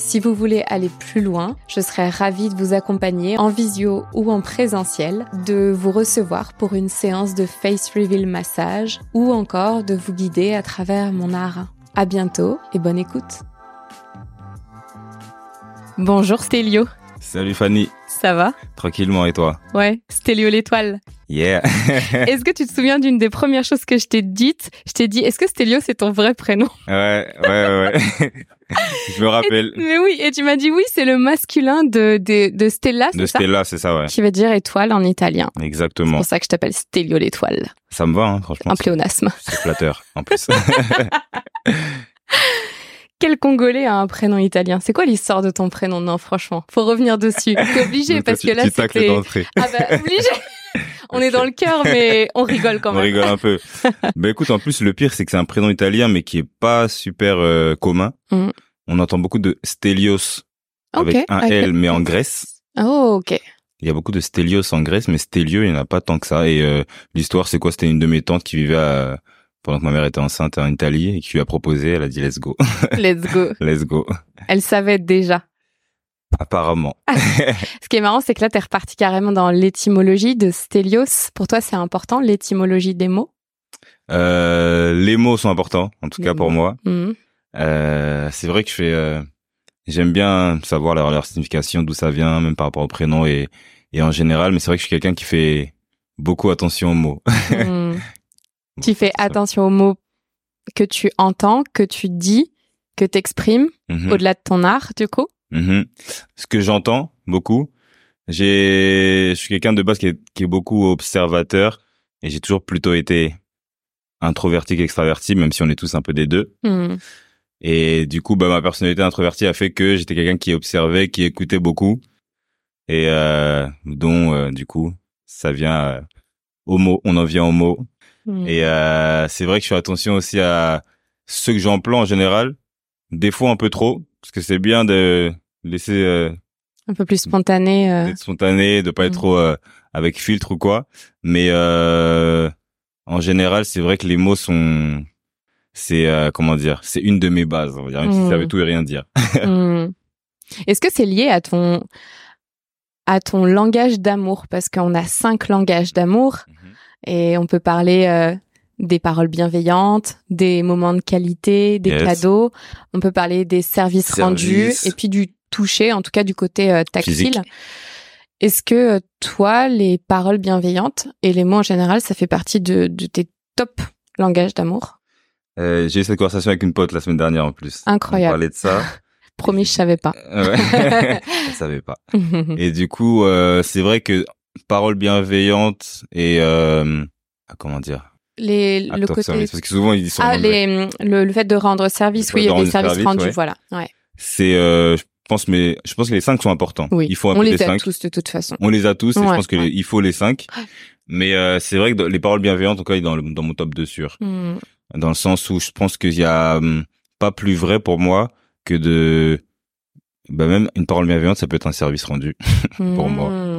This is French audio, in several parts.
Si vous voulez aller plus loin, je serais ravie de vous accompagner en visio ou en présentiel, de vous recevoir pour une séance de face reveal massage ou encore de vous guider à travers mon art. À bientôt et bonne écoute. Bonjour Stélio. Salut Fanny. Ça va Tranquillement et toi Ouais, Stélio l'étoile. Yeah. est-ce que tu te souviens d'une des premières choses que je t'ai dites? Je t'ai dit, est-ce que Stélio c'est ton vrai prénom? Ouais, ouais, ouais. je me rappelle. mais oui, et tu m'as dit oui, c'est le masculin de, de, de Stella, De Stella, c'est ça, ouais. Qui veut dire étoile en italien. Exactement. C'est pour ça que je t'appelle Stélio l'étoile. Ça me va, hein, franchement. Un pléonasme. C'est flatteur, en plus. Quel Congolais a un prénom italien? C'est quoi l'histoire de ton prénom? Non, franchement, faut revenir dessus. T'es obligé parce que là c'était. Ah bah obligé. on est dans le cœur, mais on rigole quand même. On rigole un peu. bah écoute, en plus, le pire, c'est que c'est un prénom italien, mais qui est pas super euh, commun. Mm. On entend beaucoup de Stelios avec un L, mais en Grèce. Oh, ok. Il y a beaucoup de Stelios en Grèce, mais Stelio, il n'y en a pas tant que ça. Et euh, l'histoire, c'est quoi? C'était une de mes tantes qui vivait à, pendant que ma mère était enceinte en Italie et qui lui a proposé. Elle a dit let's go. Let's go. let's go. Elle savait déjà. Apparemment. Ah, ce qui est marrant, c'est que là, tu es reparti carrément dans l'étymologie de Stelios. Pour toi, c'est important, l'étymologie des mots? Euh, Les mots sont importants, en tout cas pour moi. Mmh. Euh, c'est vrai que je fais... Euh, j'aime bien savoir leur, leur signification, d'où ça vient, même par rapport au prénom et, et en général. Mais c'est vrai que je suis quelqu'un qui fait beaucoup attention aux mots. Mmh. tu fais attention aux mots que tu entends, que tu dis, que tu exprimes, mmh au-delà de ton art, du coup Mhm. Ce que j'entends beaucoup, j'ai, je suis quelqu'un de base qui est, qui est beaucoup observateur et j'ai toujours plutôt été introverti qu'extraverti, même si on est tous un peu des deux. Hmm. Et du coup, bah, ma personnalité introvertie a fait que j'étais quelqu'un qui observait, qui écoutait beaucoup et euh, dont euh, du coup ça vient euh, au mot, on en vient au mot. Hmm. Et euh, c'est vrai que je fais attention aussi à ce que j'emploie en général, des fois un peu trop, parce que c'est bien de laisser euh, un peu plus spontané euh... spontané de pas être mm. trop euh, avec filtre ou quoi mais euh, en général c'est vrai que les mots sont c'est euh, comment dire c'est une de mes bases on va dire même si ça veut mm. tout et rien dire mm. est-ce que c'est lié à ton à ton langage d'amour? Parce qu'on a cinq langages d'amour mm-hmm. Et on peut parler des paroles bienveillantes, des moments de qualité, des cadeaux. On peut parler des services rendus et puis du toucher, en tout cas du côté euh, tactile. Est-ce que euh, toi, les paroles bienveillantes et les mots en général, ça fait partie de, tes top langages d'amour? Euh, J'ai eu cette conversation avec une pote la semaine dernière en plus. Incroyable. On parlait de ça. Promis, je savais pas. je savais pas. et du coup, c'est vrai que paroles bienveillantes et comment dire? Les, le côté parce que souvent ils sont ah, les, le, fait de rendre service oui les services rendus voilà ouais. c'est euh, je pense mais je pense que les cinq sont importants. Oui il faut on les, a tous de toute façon. On les a tous et je pense que il faut les cinq. Mais euh, c'est vrai que les paroles bienveillantes en tout cas dans le, dans mon top 2 sûr. Hmm. dans le sens où je pense qu'il y a hum, pas plus vrai pour moi que de bah même une parole bienveillante ça peut être un service rendu pour moi. Hmm.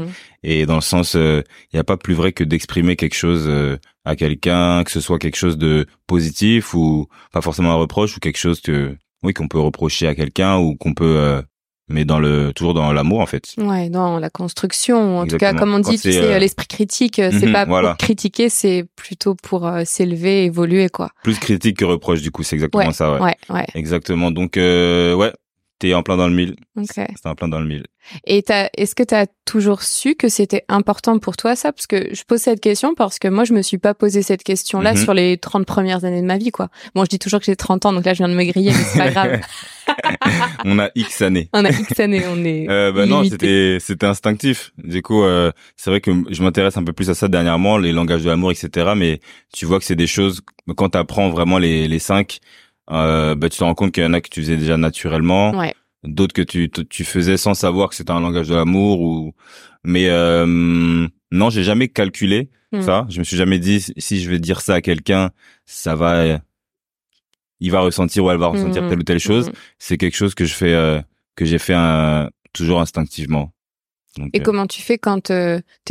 Et dans le sens euh, il y a pas plus vrai que d'exprimer quelque chose euh, à quelqu'un que ce soit quelque chose de positif ou pas forcément un reproche ou quelque chose que oui qu'on peut reprocher à quelqu'un ou qu'on peut euh, mais dans le toujours dans l'amour en fait. Ouais, dans la construction. En tout cas, comme on dit, tu sais, l'esprit critique, c'est mhm, pas pour critiquer, c'est plutôt pour s'élever, évoluer quoi. Plus critique que reproche du coup, c'est exactement ça. Ouais. ouais. Ouais, Exactement. Donc euh, ouais, T'es en plein dans le mille. Ok. C'était en plein dans le mille. Et t'as- est-ce que tu as toujours su que c'était important pour toi ça? Parce que je pose cette question parce que moi, je me suis pas posé cette question-là Mhm. sur les 30 premières années de ma vie, quoi. Bon, je dis toujours que j'ai 30 ans, donc là, je viens de me griller, mais c'est pas grave. On a X années. On a X années, on est Euh, bah non, c'était c'était instinctif. Du coup, euh, c'est vrai que je m'intéresse un peu plus à ça dernièrement, les langages de l'amour, etc. Mais tu vois que c'est des choses quand tu apprends vraiment les les cinq, euh, bah tu te rends compte qu'il y en a que tu faisais déjà naturellement, Ouais. d'autres que tu tu faisais sans savoir que c'était un langage de l'amour ou. Mais euh, non, j'ai jamais calculé Hmm. ça. Je me suis jamais dit si je vais dire ça à quelqu'un, ça va, euh, il va ressentir ou elle va ressentir Mhm. telle ou telle chose c'est quelque chose que je fais euh, que j'ai fait euh, toujours instinctivement Donc, Et euh, comment tu fais quand tu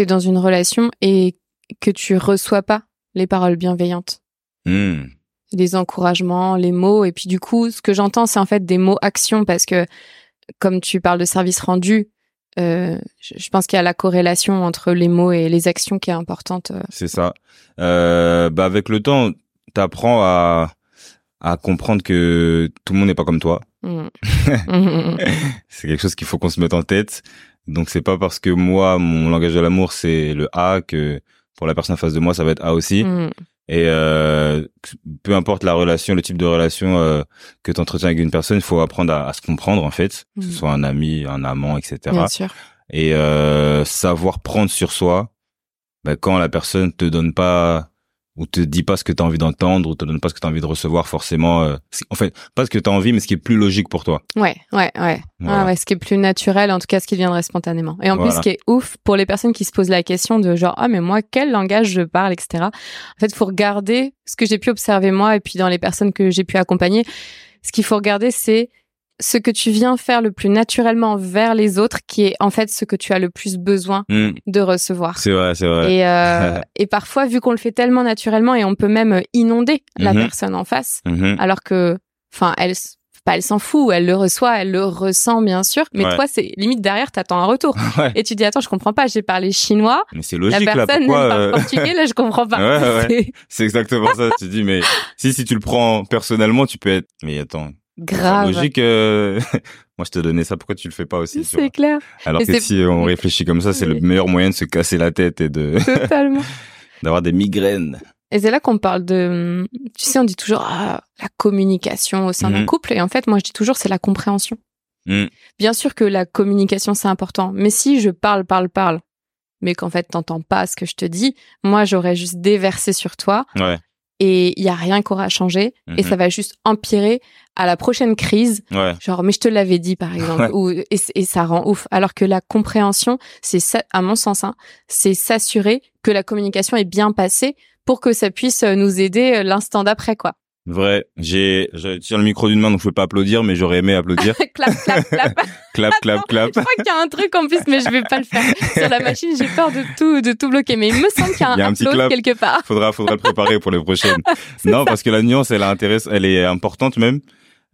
es dans une relation et que tu reçois pas les paroles bienveillantes? Hmm, les encouragements, les mots. Et puis du coup, ce que j'entends, c'est en fait des mots actions parce que comme tu parles de service rendu, euh, je, pense qu'il y a la corrélation entre les mots et les actions qui est importante. euh. c'est ça euh, bah avec le temps t'apprends à à comprendre que tout le monde n'est pas comme toi. Mm. c'est quelque chose qu'il faut qu'on se mette en tête donc c'est pas parce que moi mon langage de l'amour c'est le A que pour la personne en face de moi ça va être A aussi Mm. Et euh, peu importe la relation, le type de relation euh, que tu entretiens avec une personne, il faut apprendre à, à se comprendre en fait, que ce Mhm. soit un ami, un amant, etc. Bien sûr. Et euh, savoir prendre sur soi bah, quand la personne te donne pas ou te dit pas ce que tu as envie d'entendre ou te donne pas ce que tu as envie de recevoir forcément. euh, en fait, pas ce que tu as envie, mais ce qui est plus logique pour toi. Ouais, ouais, ouais. Voilà. Ah ouais, ce qui est plus naturel, en tout cas, ce qui viendrait spontanément. Et en plus, ce qui est ouf pour les personnes qui se posent la question de genre, ah, mais moi, quel langage je parle, etc. En fait, faut regarder ce que j'ai pu observer moi et puis dans les personnes que j'ai pu accompagner. Ce qu'il faut regarder, c'est ce que tu viens faire le plus naturellement vers les autres, qui est en fait ce que tu as le plus besoin Hmm, de recevoir. c'est vrai, c'est vrai. Et, euh, et parfois, vu qu'on le fait tellement naturellement et on peut même inonder la Mhm. personne en face, Mhm. alors que, enfin, elle, pas elle s'en fout, elle le reçoit, elle le ressent bien sûr, mais Ouais. toi, c'est limite derrière, t'attends un retour. Ouais. Et tu dis, attends, je comprends pas, j'ai parlé chinois, Mais c'est la logique là. personne parle euh, portugais, là, je comprends pas. Ouais. C'est exactement ça. Tu dis mais si si tu le prends personnellement, tu peux être. Mais attends, grave. logique. euh, Moi, je te donnais ça. Pourquoi tu le fais pas aussi C'est clair, Alors Et que si on réfléchit comme ça, c'est le meilleur moyen de se casser la tête et de totalement. d'avoir des migraines. Et c'est là qu'on parle de, tu sais, on dit toujours ah, la communication au sein d'un Mhm. couple. Et en fait, moi, je dis toujours c'est la compréhension. Mhm. Bien sûr que la communication c'est important, mais si je parle, parle, parle, mais qu'en fait t'entends pas ce que je te dis, moi j'aurais juste déversé sur toi Ouais. Et il y a rien qui aura changé et Mhm. ça va juste empirer à la prochaine crise. Ouais. Genre, mais je te l'avais dit par exemple, ou, et, et ça rend ouf. Alors que la compréhension, c'est à mon sens, hein, c'est s'assurer que la communication est bien passée pour que ça puisse euh, nous aider euh, l'instant d'après, quoi. Vrai. J'ai je le micro d'une main donc je peux pas applaudir, mais j'aurais aimé applaudir. clap, clap, clap. clap, clap, clap. Je crois qu'il y a un truc en plus, mais je vais pas le faire. Sur la machine, j'ai peur de tout, de tout bloquer. Mais il me semble qu'il y a un, y a un petit clap. quelque part. Faudra faudra le préparer pour les prochaines. Non, ça. parce que la nuance, elle intéresse, elle est importante même.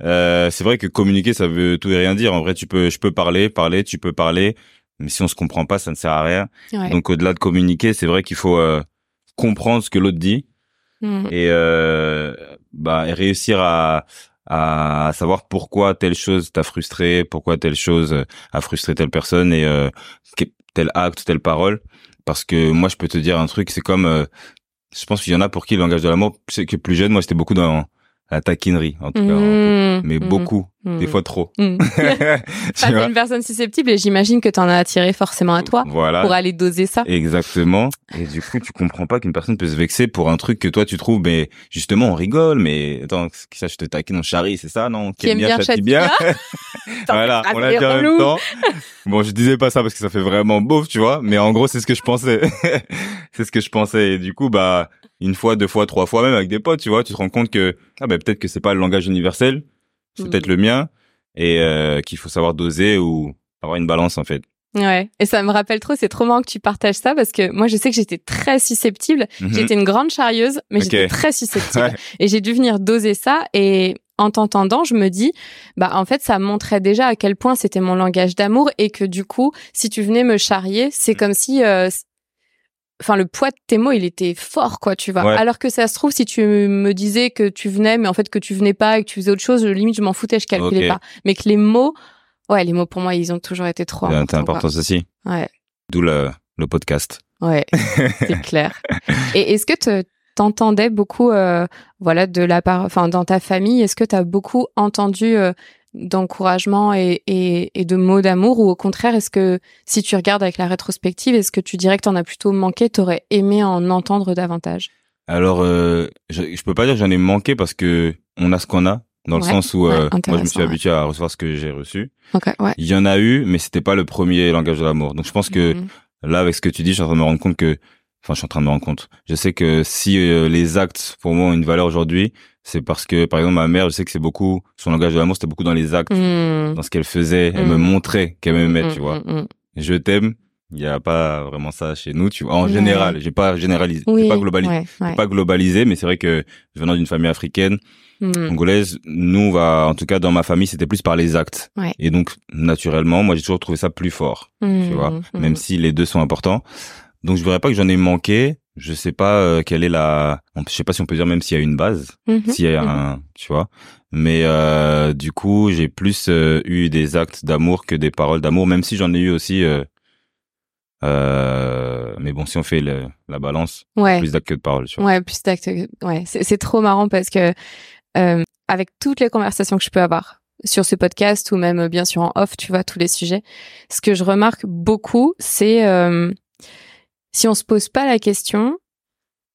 Euh, c'est vrai que communiquer, ça veut tout et rien dire. En vrai, tu peux, je peux parler, parler, tu peux parler, mais si on se comprend pas, ça ne sert à rien. Ouais. Donc, au-delà de communiquer, c'est vrai qu'il faut euh, comprendre ce que l'autre dit Mm. et euh, bah réussir à à savoir pourquoi telle chose t'a frustré, pourquoi telle chose a frustré telle personne et euh, tel acte, telle parole. Parce que moi, je peux te dire un truc, c'est comme, euh, je pense qu'il y en a pour qui le langage de l'amour, c'est que plus jeune, moi, j'étais beaucoup dans la taquinerie, en tout cas, Mm. mais Mm. beaucoup, Mm. des fois trop. Tu vois une personne susceptible et j'imagine que t'en as attiré forcément à toi Voilà. pour aller doser ça. Exactement. Et du coup, tu comprends pas qu'une personne peut se vexer pour un truc que toi tu trouves, mais justement, on rigole, mais attends, ça, je te taquine, on charrie, c'est ça, non? Qui aime bien, châtie châtie bien. T'en voilà, on l'a dit en même temps. Bon, je disais pas ça parce que ça fait vraiment beauf, tu vois, mais en gros, c'est ce que je pensais. c'est ce que je pensais. Et du coup, bah, une fois, deux fois, trois fois, même avec des potes, tu vois, tu te rends compte que, ah, bah, peut-être que c'est pas le langage universel, c'est Mhm. peut-être le mien, et euh, qu'il faut savoir doser ou avoir une balance, en fait. Ouais. Et ça me rappelle trop, c'est trop marrant que tu partages ça parce que moi, je sais que j'étais très susceptible. Mhm. J'étais une grande charrieuse, mais j'étais très susceptible. Ouais. Et j'ai dû venir doser ça. Et en t'entendant, je me dis, bah en fait, ça montrait déjà à quel point c'était mon langage d'amour et que du coup, si tu venais me charrier, c'est Mm. comme si, euh, enfin, le poids de tes mots, il était fort, quoi, tu vois. Ouais. Alors que ça se trouve, si tu me disais que tu venais, mais en fait que tu venais pas et que tu faisais autre chose, limite, je m'en foutais, je calculais pas. Mais que les mots Ouais, les mots pour moi, ils ont toujours été trop C'est importants. important aussi. Ouais. D'où le, le podcast. Ouais, c'est clair. Et est-ce que te- t'entendais beaucoup, euh, voilà, de la part, enfin, dans ta famille, est-ce que t'as beaucoup entendu euh, d'encouragement et, et, et de mots d'amour, ou au contraire, est-ce que si tu regardes avec la rétrospective, est-ce que tu dirais que t'en as plutôt manqué, t'aurais aimé en entendre davantage? Alors, euh, je, je peux pas dire que j'en ai manqué parce que on a ce qu'on a, dans le sens où ouais, euh, moi je me suis habitué à recevoir ce que j'ai reçu. Ok, ouais. Il y en a eu, mais c'était pas le premier langage de l'amour. Donc je pense que Mhm. là, avec ce que tu dis, je suis en train de me rendre compte que, enfin, je suis en train de me rendre compte. Je sais que si euh, les actes pour moi ont une valeur aujourd'hui, c'est parce que, par exemple, ma mère, je sais que c'est beaucoup son langage de l'amour, c'était beaucoup dans les actes, Mhm. dans ce qu'elle faisait. Elle Mm. me montrait qu'elle m'aimait, Mhm, tu vois. Je t'aime. Il y a pas vraiment ça chez nous, tu vois. En Ouais. général, j'ai pas généralisé, Oui, j'ai pas globalisé. ouais, pas globalisé, mais c'est vrai que venant d'une famille africaine, congolaise, nous, on va, en tout cas, dans ma famille, c'était plus par les actes. Et donc, naturellement, moi, j'ai toujours trouvé ça plus fort, tu vois, même si les deux sont importants. Donc, je dirais pas que j'en ai manqué. Je sais pas euh, quelle est la, je sais pas si on peut dire même s'il y a une base, Mhm, s'il y a un, tu vois. Mais euh, du coup, j'ai plus euh, eu des actes d'amour que des paroles d'amour, même si j'en ai eu aussi. Euh, euh, mais bon, si on fait le- la balance, Ouais. plus d'actes que de paroles, tu vois. Ouais, plus d'actes. Ouais, c'est trop marrant parce que euh, avec toutes les conversations que je peux avoir sur ce podcast ou même bien sûr en off, tu vois, tous les sujets, ce que je remarque beaucoup, c'est euh, si on se pose pas la question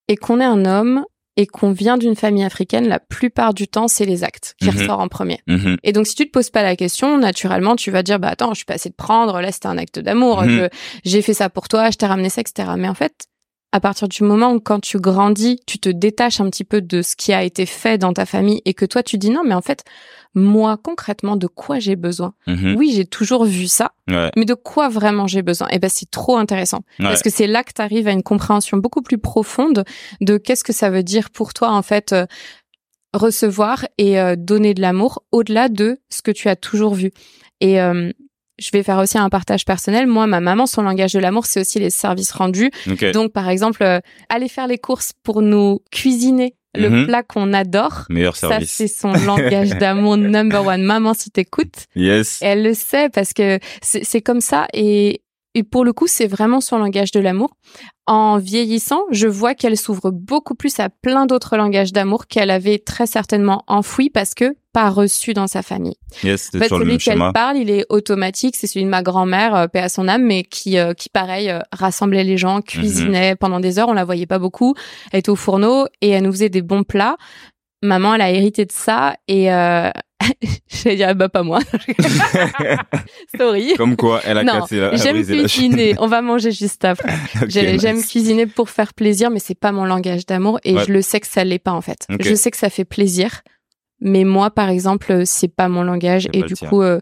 et qu'on est un homme et qu'on vient d'une famille africaine, la plupart du temps, c'est les actes qui Mhm. ressortent en premier. Mhm. Et donc, si tu te poses pas la question, naturellement, tu vas dire, bah attends, je suis passé de prendre, là, c'était un acte d'amour, Mhm. j'ai fait ça pour toi, je t'ai ramené ça, etc. Mais en fait, à partir du moment où quand tu grandis, tu te détaches un petit peu de ce qui a été fait dans ta famille et que toi, tu dis non, mais en fait, moi, concrètement, de quoi j'ai besoin? Mhm. Oui, j'ai toujours vu ça, Ouais. mais de quoi vraiment j'ai besoin? Et ben, c'est trop intéressant. Ouais. Parce que c'est là que tu arrives à une compréhension beaucoup plus profonde de qu'est-ce que ça veut dire pour toi, en fait, euh, recevoir et euh, donner de l'amour au-delà de ce que tu as toujours vu. Et euh, je vais faire aussi un partage personnel. Moi, ma maman, son langage de l'amour, c'est aussi les services rendus. Donc, par exemple, euh, aller faire les courses pour nous cuisiner le Mhm. plat qu'on adore. Meilleur Ça, service. c'est son langage d'amour number one. Maman, si t'écoutes, Yes. elle le sait parce que c'est comme ça et, et pour le coup, c'est vraiment son langage de l'amour. En vieillissant, je vois qu'elle s'ouvre beaucoup plus à plein d'autres langages d'amour qu'elle avait très certainement enfouis parce que pas reçus dans sa famille. Yes, En c'est fait, sur celui qu'elle parle, il est automatique. C'est celui de ma grand-mère, euh, paix à son âme, mais qui, euh, qui pareil, euh, rassemblait les gens, cuisinait pendant des heures. On la voyait pas beaucoup. Elle était au fourneau et elle nous faisait des bons plats. Maman, elle a hérité de ça et euh, j'allais dire bah pas moi. Sorry. Comme quoi, elle a Non, cassé la, J'aime cuisiner. On va manger juste après. Nice. J'aime cuisiner pour faire plaisir, mais c'est pas mon langage d'amour et Ouais. je le sais que ça l'est pas en fait. Je sais que ça fait plaisir, mais moi par exemple, c'est pas mon langage et du coup euh,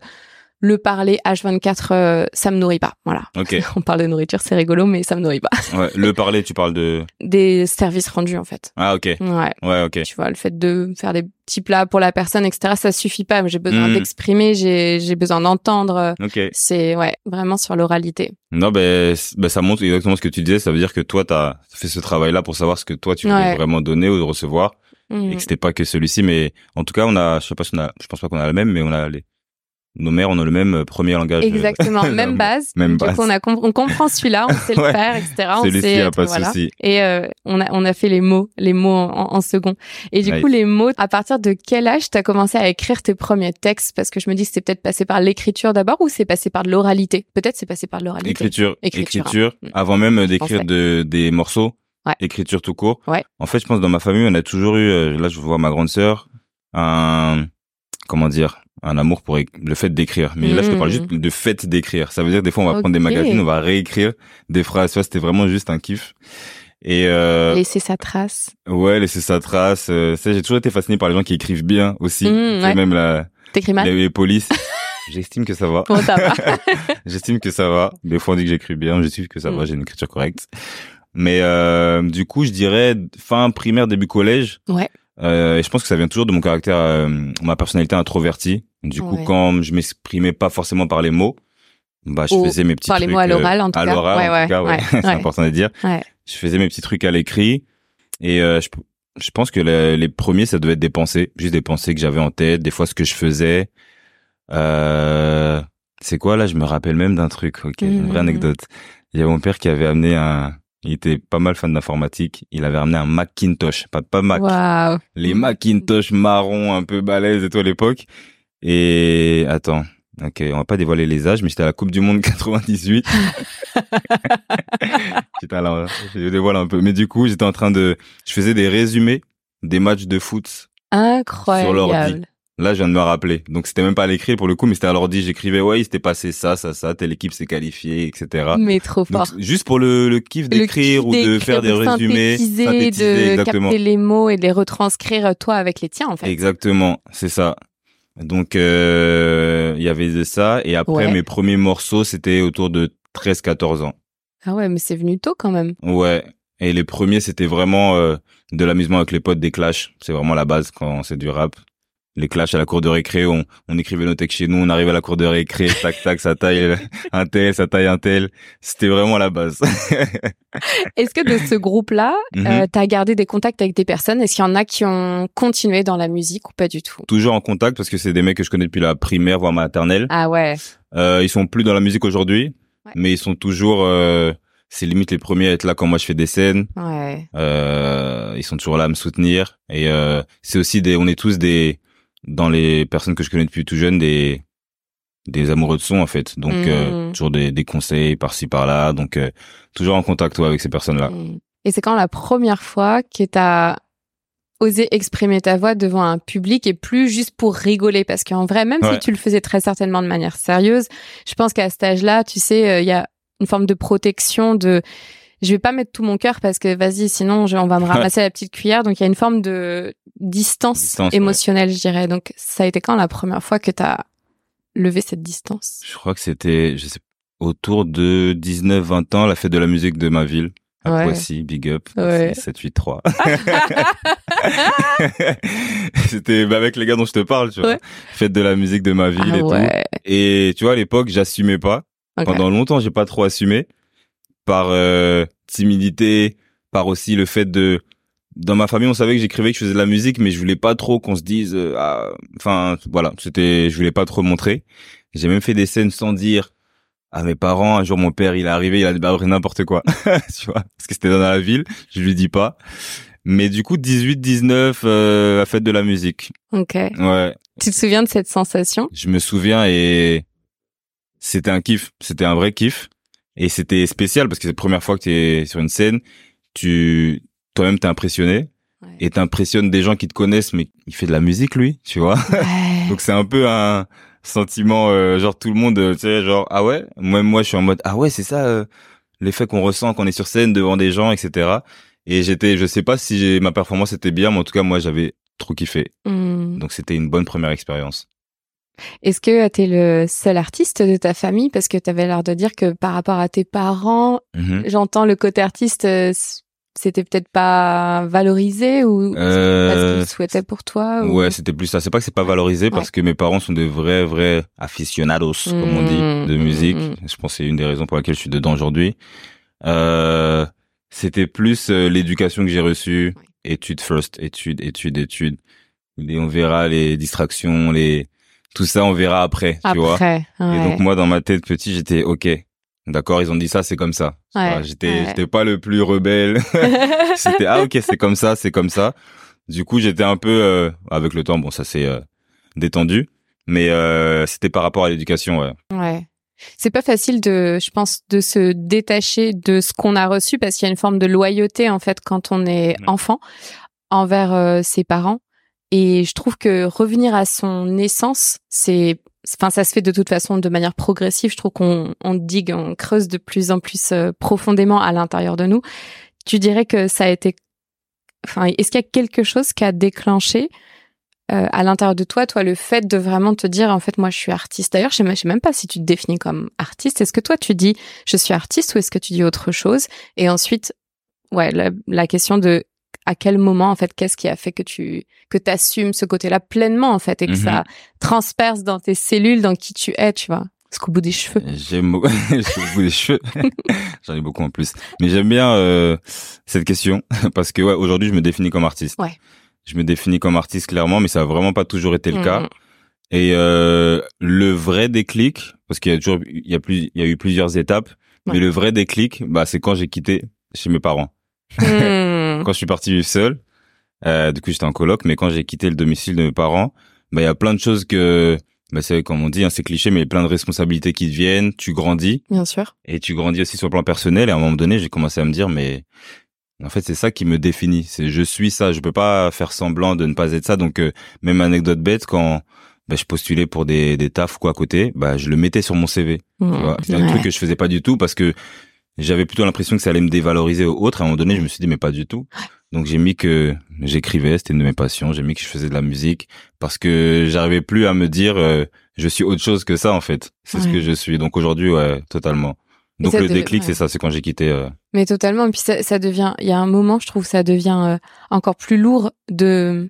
le parler H24 euh, ça me nourrit pas. Voilà. Ok. On parle de nourriture, c'est rigolo mais ça me nourrit pas. Ouais, le parler, tu parles de. Des services rendus en fait. Ah, ok. Ouais. Ouais, ok. Tu vois, le fait de faire des petits plats pour la personne, etc., ça suffit pas. J'ai besoin Mhm. d'exprimer, j'ai j'ai besoin d'entendre. Ok. C'est ouais, vraiment sur l'oralité. Non, ben, ben, ça montre exactement ce que tu disais. Ça veut dire que toi, t'as fait ce travail-là pour savoir ce que toi, tu Ouais. vraiment donner ou recevoir. Mhm. Et que c'était pas que celui-ci. Mais en tout cas, on a, je sais pas si on a, je pense pas qu'on a le même, mais on a les, nos mères, on a le même euh, premier langage. euh, Exactement, même base. Même du base. coup, on, a com- on comprend celui-là, on sait le Ouais. faire, etc. On sait être- pas voilà. souci. Et euh, on a on a fait les mots, les mots en, en second. Et du Nice. coup, les mots. À partir de quel âge t'as commencé à écrire tes premiers textes? Parce que je me dis, c'est peut-être passé par l'écriture d'abord ou c'est passé par de l'oralité? Peut-être c'est passé par de l'oralité. Écriture, Écriture, écriture, hein. avant même euh, d'écrire de, des morceaux, Ouais. écriture tout court. Ouais. En fait, je pense dans ma famille, on a toujours eu, euh, là je vois ma grande sœur, un, comment dire, un amour pour le fait d'écrire. Mais là, je te parle juste de fait d'écrire. Ça veut dire des fois, on va prendre des magazines, on va réécrire des phrases. Ça, c'était vraiment juste un kiff. Et euh, Laisser sa trace. ouais, laisser sa trace. Euh, ça, j'ai toujours été fasciné par les gens qui écrivent bien aussi. Ouais. Même la, T'écris mal? les, polices. J'estime que ça va. Ça va? J'estime que ça va. Des fois, on dit que j'écris bien. J'estime que ça va. J'ai une écriture correcte. Mais euh, du coup, je dirais fin primaire, début collège. Ouais. Euh, et je pense que ça vient toujours de mon caractère, euh, ma personnalité introvertie. Du coup, Ouais. quand je m'exprimais pas forcément par les mots, bah, je Ou faisais mes petits par les trucs. mots à euh, l'oral, en tout à cas. l'oral, Ouais, en ouais, tout cas, ouais. c'est important de dire. Ouais. Je faisais mes petits trucs à l'écrit. Et euh, je, je pense que les, les premiers, ça devait être des pensées. Juste des pensées que j'avais en tête, des fois ce que je faisais. Euh, C'est quoi là? Je me rappelle même d'un truc. Ok, une vraie Mhm. anecdote. Il y a mon père qui avait amené un. Il était pas mal fan d'informatique. Il avait amené un Macintosh, pas pas Mac. Les Macintosh marrons un peu balèzes et tout à l'époque. Et attends. Ok, on va pas dévoiler les âges, mais j'étais à la Coupe du Monde 98. Putain, là, je dévoile un peu. Mais du coup, j'étais en train de, je faisais des résumés des matchs de foot. Incroyable. Là, je viens de me rappeler. Donc, c'était même pas à l'écrit pour le coup, mais c'était à l'ordi. J'écrivais, ouais, il s'était passé ça, ça, ça, telle équipe s'est qualifiée, etc. Mais trop Donc, fort. juste pour le, le kiff d'écrire ou de faire des de résumés. synthétiser, synthétiser, de exactement. capter les mots et de les retranscrire euh, toi avec les tiens en fait. Exactement, c'est ça. Donc, euh, il y avait de ça. Et après, Ouais. mes premiers morceaux, c'était autour de 13-14 ans. Ah ouais, mais c'est venu tôt quand même. Ouais. Et les premiers, c'était vraiment euh, de l'amusement avec les potes, des clashs. C'est vraiment la base quand c'est du rap. Les clashs à la cour de récré, on, on écrivait nos textes chez nous, on arrivait à la cour de récré, tac tac, ça taille un tel, ça taille un tel. C'était vraiment la base. Est-ce que de ce groupe-là, Mhm. euh, t'as gardé des contacts avec des personnes? Est-ce qu'il y en a qui ont continué dans la musique ou pas du tout? Toujours en contact parce que c'est des mecs que je connais depuis la primaire, voire maternelle. Ah ouais. Euh, ils sont plus dans la musique aujourd'hui, Ouais. mais ils sont toujours. euh, c'est limite les premiers à être là quand moi je fais des scènes. Ouais. Euh, ils sont toujours là à me soutenir. Et euh, c'est aussi des. On est tous des dans les personnes que je connais depuis tout jeune des des amoureux de son en fait. Donc euh, Mhm. toujours des, des conseils par-ci par-là. Donc euh, toujours en contact ouais, avec ces personnes-là. Mm. Et c'est quand la première fois que t'as osé exprimer ta voix devant un public et plus juste pour rigoler? Parce qu'en vrai même si tu le faisais très certainement de manière sérieuse je pense qu'à cet âge-là tu sais euh, il y a une forme de protection de je vais pas mettre tout mon cœur parce que vas-y sinon je- on va me ramasser la petite cuillère donc il y a une forme de distance, Distance, ouais. émotionnelle je dirais donc ça a été quand la première fois que t'as levé cette distance? Je crois que c'était je sais autour de 19-20 ans la fête de la musique de ma ville. À Ouais. Poissy, big up, Ouais. 783. C'était bah, avec les gars dont je te parle, tu vois. Ouais. Fête de la musique de ma ville ah et tout. Et tu vois, à l'époque, j'assumais pas. Pendant longtemps, j'ai pas trop assumé. Par euh, timidité, par aussi le fait de... Dans ma famille, on savait que j'écrivais, que je faisais de la musique, mais je voulais pas trop qu'on se dise... euh, ah, Enfin, voilà, c'était... Je voulais pas trop montrer. J'ai même fait des scènes sans dire à mes parents. Un jour, mon père, il est arrivé, il a débarqué n'importe quoi. tu vois Parce que c'était dans la ville, je lui dis pas. Mais du coup, 18, 19, euh, la fête de la musique. ok Ouais, tu te souviens de cette sensation? Je me souviens et c'était un kiff, c'était un vrai kiff et c'était spécial parce que c'est la première fois que tu es sur une scène, tu toi-même t'es impressionné Ouais. et t'impressionnes des gens qui te connaissent mais il fait de la musique lui, tu vois. Ouais. Donc c'est un peu un sentiment euh, genre tout le monde euh, tu sais genre ah ouais, même moi je suis en mode ah ouais, c'est ça euh, l'effet qu'on ressent quand on est sur scène devant des gens etc. Et j'étais je sais pas si ma performance était bien mais en tout cas moi j'avais trop kiffé. Hmm. Donc c'était une bonne première expérience. Est-ce que tu es le seul artiste de ta famille? Parce que tu avais l'air de dire que par rapport à tes parents, Mhm. j'entends le côté artiste, c'était peut-être pas valorisé ou parce Euh, qu'ils souhaitaient pour toi ou... Ouais, c'était plus ça. C'est pas que c'est pas valorisé parce que mes parents sont des vrais, vrais aficionados, comme on dit, Mmh, de mmh, musique. mmh. Je pense que c'est une des raisons pour laquelle je suis dedans aujourd'hui. Euh, c'était plus euh, l'éducation que j'ai reçue. Études first, études, études, études. Et on verra les distractions, les, tout ça, on verra après, tu vois. Ouais. Et donc moi, dans ma tête petit, j'étais ok. D'accord, ils ont dit ça, c'est comme ça. Ouais, j'étais, ouais. j'étais pas le plus rebelle. c'était ah ok c'est comme ça c'est comme ça du coup j'étais un peu euh, avec le temps bon ça s'est euh, détendu mais euh, c'était par rapport à l'éducation ouais Ouais. C'est pas facile de, je pense, de se détacher de ce qu'on a reçu parce qu'il y a une forme de loyauté en fait quand on est enfant envers euh, ses parents. Et je trouve que revenir à son essence, c'est, enfin, ça se fait de toute façon de manière progressive. Je trouve qu'on on digue, on creuse de plus en plus euh, profondément à l'intérieur de nous. Tu dirais que ça a été, enfin, est-ce qu'il y a quelque chose qui a déclenché euh, à l'intérieur de toi, toi, le fait de vraiment te dire, en fait, moi, je suis artiste. D'ailleurs, je sais sais même pas si tu te définis comme artiste. Est-ce que toi, tu dis, je suis artiste ou est-ce que tu dis autre chose? Et ensuite, ouais, la question de à quel moment, en fait, qu'est-ce qui a fait que tu que t'assumes ce côté-là pleinement, en fait, et que Mhm. ça transperce dans tes cellules, dans qui tu es, tu vois? Jusqu'au bout des cheveux. j'aime beaucoup j'ai beaucoup des cheveux j'en ai beaucoup en plus mais j'aime bien euh, cette question parce que ouais aujourd'hui je me définis comme artiste Ouais. je me définis comme artiste clairement mais ça a vraiment pas toujours été le cas Mhm. et euh, le vrai déclic parce qu'il y a toujours, il y a plus, il y a eu plusieurs étapes. Mais le vrai déclic, bah, c'est quand j'ai quitté chez mes parents. Hmm. quand je suis parti vivre seul, euh, du coup, j'étais en coloc, mais quand j'ai quitté le domicile de mes parents, bah, il y a plein de choses que, bah, c'est comme on dit, hein, c'est cliché, mais il y a plein de responsabilités qui te viennent, tu grandis. Bien sûr. Et tu grandis aussi sur le plan personnel. Et à un moment donné, j'ai commencé à me dire, mais en fait, c'est ça qui me définit. C'est je suis ça. Je peux pas faire semblant de ne pas être ça. Donc, euh, même anecdote bête, quand bah, je postulais pour des, des tafs quoi à côté, bah, je le mettais sur mon CV. Hmm. C'est un truc que je faisais pas du tout parce que j'avais plutôt l'impression que ça allait me dévaloriser aux autres. À un moment donné, je me suis dit, mais pas du tout. Donc j'ai mis que j'écrivais, c'était une de mes passions. J'ai mis que je faisais de la musique parce que j'arrivais plus à me dire, euh, je suis autre chose que ça en fait. C'est ce que je suis. Donc aujourd'hui, ouais, totalement. Donc le déclic, ouais. c'est ça, c'est quand j'ai quitté. euh, Mais totalement. Et puis ça, ça devient, il y a un moment, je trouve, ça devient euh, encore plus lourd de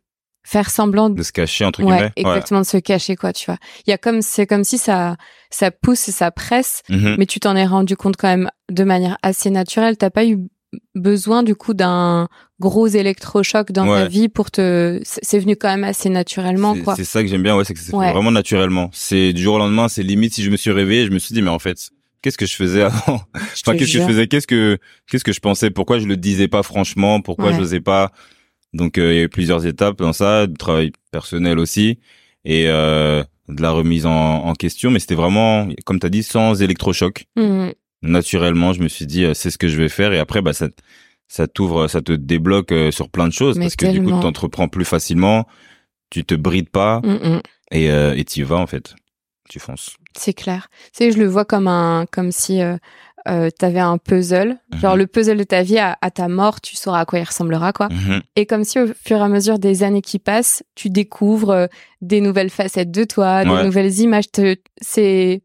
faire semblant de se cacher entre ouais, guillemets. exactement de se cacher quoi, tu vois. Il y a comme c'est comme si ça ça pousse et ça presse, Mhm. mais tu t'en es rendu compte quand même de manière assez naturelle. T'as pas eu besoin du coup d'un gros électrochoc dans ta vie pour te. C'est venu quand même assez naturellement quoi. C'est ça que j'aime bien, ouais, c'est que c'est Ouais. vraiment naturellement. C'est du jour au lendemain, c'est limite si je me suis réveillé, je me suis dit mais en fait, qu'est-ce que je faisais avant? Enfin, qu'est-ce que je faisais? Qu'est-ce que qu'est-ce que je pensais? Pourquoi je le disais pas franchement? Pourquoi Ouais. je n'osais pas Donc euh, il y a eu plusieurs étapes dans ça, du travail personnel aussi et euh, de la remise en, en question, mais c'était vraiment comme tu as dit sans électrochoc. Mhm. Naturellement, je me suis dit euh, c'est ce que je vais faire et après bah ça ça t'ouvre, ça te débloque euh, sur plein de choses Mais parce que du coup tu t'entreprends plus facilement, tu te brides pas Mhm. et euh, et t'y vas en fait. Tu fonces. C'est clair. Tu sais, je le vois comme un, comme si euh, euh, t'avais un puzzle, genre Mhm. le puzzle de ta vie à, à ta mort, tu sauras à quoi il ressemblera quoi. Mhm. Et comme si au fur et à mesure des années qui passent, tu découvres euh, des nouvelles facettes de toi, des nouvelles images. Te- C'est